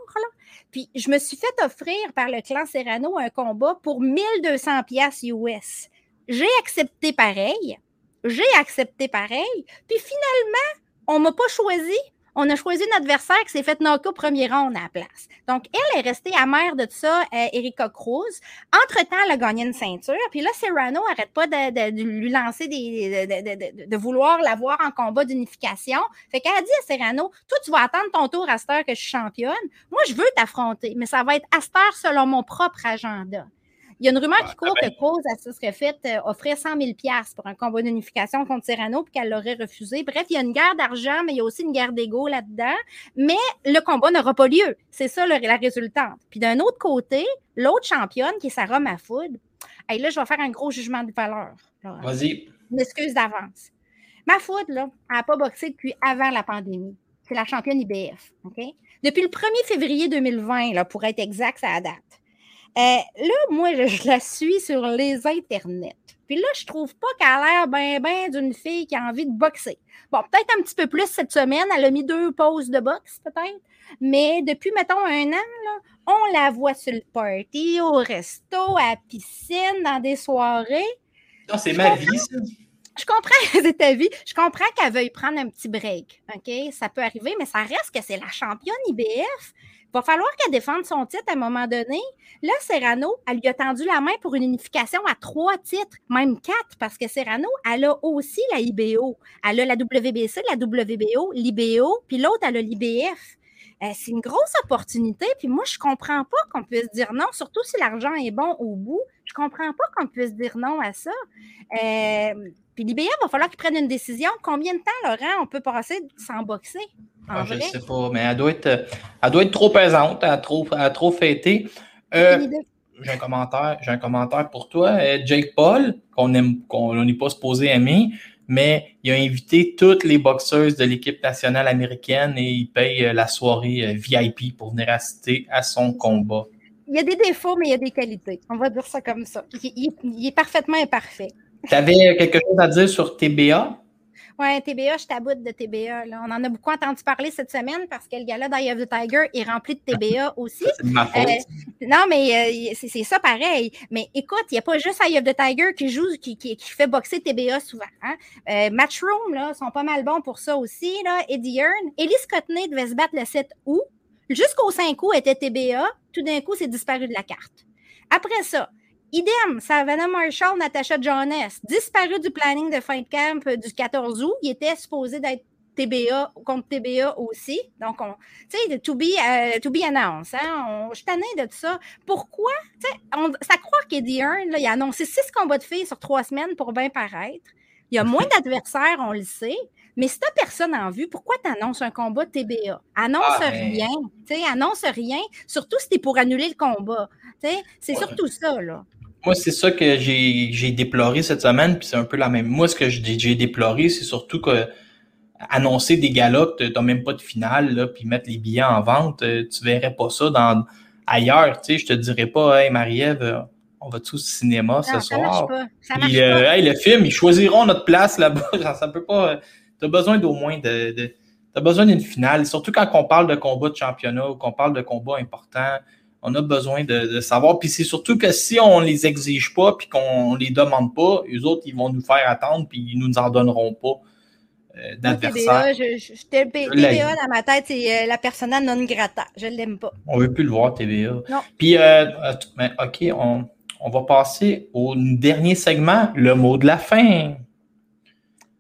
Puis je me suis fait offrir par le clan Serrano un combat pour 1200 pièces US. J'ai accepté pareil. J'ai accepté pareil. Puis finalement, on m'a pas choisi on a choisi un adversaire qui s'est fait knocker au premier round à la place. Donc, elle est restée amère de ça, euh, Erika Cruz. Entre-temps, elle a gagné une ceinture. Puis là, Serrano n'arrête pas de, lui lancer des. de, vouloir l'avoir en combat d'unification. Fait qu'elle a dit à Serrano Toi, tu vas attendre ton tour à cette heure que je suis championne. Moi, je veux t'affronter, mais ça va être à cette heure selon mon propre agenda. Il y a une rumeur qui court que Cause se serait fait euh, offrir 100 000 pour un combat d'unification contre Serrano puis qu'elle l'aurait refusé. Bref, il y a une guerre d'argent, mais il y a aussi une guerre d'ego là-dedans. Mais le combat n'aura pas lieu. C'est ça la résultante. Puis d'un autre côté, l'autre championne, qui est Sarah Mafoud, et là, je vais faire un gros jugement de valeur. Vas-y. Une excuse d'avance. Mafoud, là, elle n'a pas boxé depuis avant la pandémie. C'est la championne IBF. OK? depuis le 1er février 2020, là, pour être exact, ça date. Euh, là, moi, je, la suis sur les internets. Puis là, je trouve pas qu'elle a l'air bien, bien d'une fille qui a envie de boxer. Bon, peut-être un petit peu plus cette semaine. Elle a mis deux pauses de boxe, peut-être. Mais depuis, mettons, un an, là, on la voit sur le party, au resto, à la piscine, dans des soirées. Non, c'est ma vie, ça. Je comprends, c'est ta vie. Je comprends qu'elle veuille prendre un petit break. OK? Ça peut arriver, mais ça reste que c'est la championne IBF. Va falloir qu'elle défende son titre à un moment donné. Là, Serrano, elle lui a tendu la main pour une unification à trois titres, même quatre, parce que Serrano, elle a aussi la IBO. Elle a la WBC, la WBO, l'IBO, puis l'autre, elle a l'IBF. Euh, c'est une grosse opportunité. Puis moi, je comprends pas qu'on puisse dire non, surtout si l'argent est bon au bout. Je comprends pas qu'on puisse dire non à ça. Euh, puis l'IBA, il va falloir qu'il prenne une décision. Combien de temps, Laurent, on peut passer sans boxer? Ah, je ne sais pas, mais elle doit être, elle doit être trop pesante, elle a trop, elle trop fêté. Euh, j'ai un commentaire, j'ai un commentaire pour toi. Jake Paul, qu'on aime, qu'on n'est pas supposé aimer, mais il a invité toutes les boxeuses de l'équipe nationale américaine et il paye euh, la soirée euh, VIP pour venir assister à son combat. Il y a des défauts, mais il y a des qualités. On va dire ça comme ça. Il, est parfaitement imparfait. Tu avais quelque chose à dire sur TBA? Oui, TBA, je t'aboute de TBA. On en a beaucoup entendu parler cette semaine parce que le gala d'Eye of the Tiger est rempli de TBA aussi. C'est ma faute. Euh, non, mais euh, c'est ça pareil. Mais écoute, il n'y a pas juste Eye of the Tiger qui joue, qui, qui, fait boxer TBA souvent. Hein? Euh, Matchroom, là, sont pas mal bons pour ça aussi. Là. Eddie Hearn. Elise Cotney devait se battre le 7 août. Jusqu'au 5 août était TBA. Tout d'un coup, c'est disparu de la carte. Après ça, Idem, Savannah Marshall, Natasha Jonas, disparu du planning de fin de camp du 14 août. Il était supposé d'être TBA contre TBA aussi. Donc, tu sais, to be, uh, to be announced. Hein? je suis de ça. Pourquoi? On, ça croit qu'Eddie Hearn, là, il a annoncé six combats de filles sur trois semaines pour bien paraître. Il y a moins d'adversaires, on le sait. Mais si tu personne en vue, pourquoi tu annonces un combat TBA? Annonce ah, rien. Annonce rien. Surtout si tu es pour annuler le combat. C'est surtout ça. Là. Moi, c'est ça que j'ai déploré cette semaine, puis c'est un peu la même. Moi, ce que j'ai déploré, c'est surtout que annoncer des galas que tu n'as même pas de finale, là, puis mettre les billets en vente, euh, tu verrais pas ça dans ailleurs. Tu sais, je te dirais pas, hey Marie-Ève, euh, on va tous au cinéma ce soir? Ça marche euh, Hey, le film, ils choisiront notre place là-bas. ça peut pas. Tu as besoin d'au moins de. de tu as besoin d'une finale, surtout quand on parle de combat de championnat ou qu'on parle de combat important on a besoin de, savoir. Puis c'est surtout que si on les exige pas puis qu'on les demande pas, les autres, ils vont nous faire attendre puis ils nous en donneront pas. Euh, d'adversaire. TBA, dans ma tête, c'est euh, la persona non grata. Je ne l'aime pas. On ne veut plus le voir, TBA. Non. Puis, euh, ben, OK, on, on, va passer au dernier segment, le mot de la fin.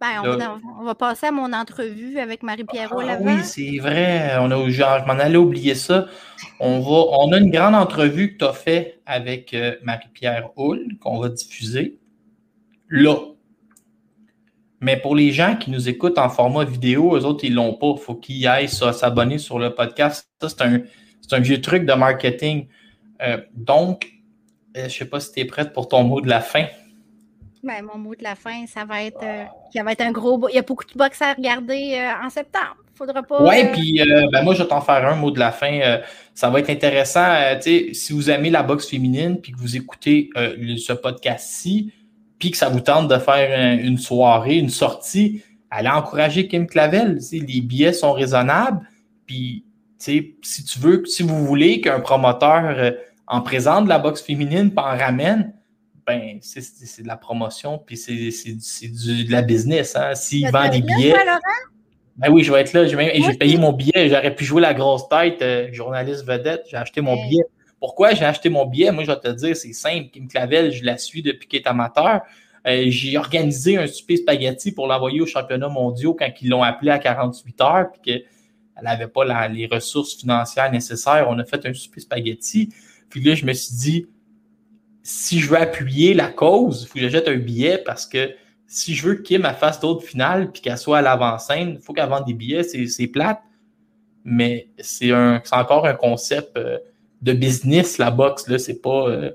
Ben, on, va, passer à mon entrevue avec Marie-Pierre ah, Oui, c'est vrai. On a, je m'en allais oublier ça. On, va, on a une grande entrevue que tu as faite avec euh, Marie-Pierre Hull qu'on va diffuser là. Mais pour les gens qui nous écoutent en format vidéo, eux autres, ils ne l'ont pas. Il faut qu'ils aillent s'abonner sur le podcast. Ça, c'est un, un, vieux truc de marketing. Euh, donc, euh, je ne sais pas si tu es prête pour ton mot de la fin. Ben, mon mot de la fin, ça va être, euh, va être un gros. Il y a beaucoup de box à regarder euh, en septembre. Faudra pas. Oui, euh, puis ben, moi, je vais t'en faire un mot de la fin. ça va être intéressant. si vous aimez la boxe féminine, puis que vous écoutez ce podcast-ci, puis que ça vous tente de faire une soirée, une sortie, allez encourager Kim Clavel. Les billets sont raisonnables. Puis, si tu veux, si vous voulez qu'un promoteur en présente de la boxe féminine, en ramène, ben, c'est de la promotion, puis c'est de la business. Hein. S'il vend des billets. ben oui, je vais être là. J'ai payé mon billet. J'aurais pu jouer la grosse tête, euh, journaliste vedette. J'ai acheté mon billet. Pourquoi j'ai acheté mon billet? Moi, je vais te dire, c'est simple. Kim Clavel, je la suis depuis qu'elle est amateur. Euh, j'ai organisé un super spaghetti pour l'envoyer aux championnats mondiaux quand ils l'ont appelé à 48 heures, puis qu'elle n'avait pas les ressources financières nécessaires. On a fait un super spaghetti. Puis là, je me suis dit, si je veux appuyer la cause, il faut que j'achète un billet parce que si je veux que Kim fasse d'autres finales puis qu'elle soit à l'avant-scène, il faut qu'elle vende des billets, c'est plate. Mais c'est encore un concept euh, de business, la boxe. Là, c'est pas. Euh,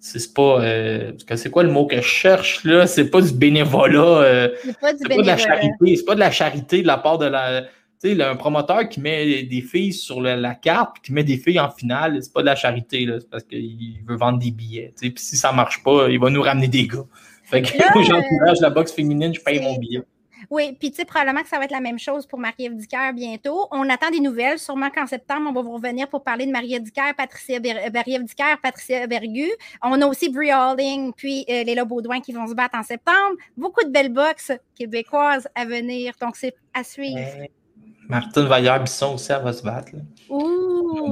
c'est pas. Euh, c'est quoi le mot que je cherche là? C'est pas du bénévolat. c'est pas, de la charité. C'est pas de la charité de la part de la, Tu sais, un promoteur qui met des filles sur la carte puis qui met des filles en finale, c'est pas de la charité, là, c'est parce qu'il veut vendre des billets. Puis si ça marche pas, il va nous ramener des gars. Fait que j'encourage la boxe féminine, je paye mon billet. Oui, puis tu sais, probablement que ça va être la même chose pour Marie-Ève Dicker bientôt. On attend des nouvelles. Sûrement qu'en septembre, on va vous revenir pour parler de Marie-Ève Dicker, Patricia Ber Dicker, Patricia Bergu. On a aussi Brie Halling, puis euh, Léla Baudouin qui vont se battre en septembre. Beaucoup de belles boxes québécoises à venir. Donc, c'est à suivre. Martine Vaillard-Bisson aussi, elle va se battre. On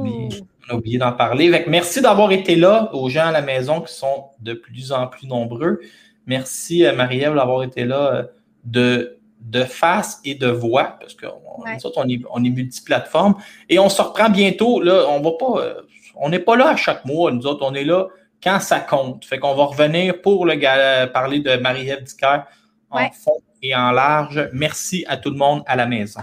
a oublié, d'en parler. merci d'avoir été là aux gens à la maison qui sont de plus en plus nombreux. Merci, euh, Marie-Ève, d'avoir été là euh, de de face et de voix, parce qu'on on est, on est multiplateforme. Et on se reprend bientôt. Là, on va pas. Euh, on n'est pas là à chaque mois, nous autres, on est là quand ça compte. Fait qu'on va revenir pour le parler de Marie-Ève en fond et en large. Merci à tout le monde à la maison.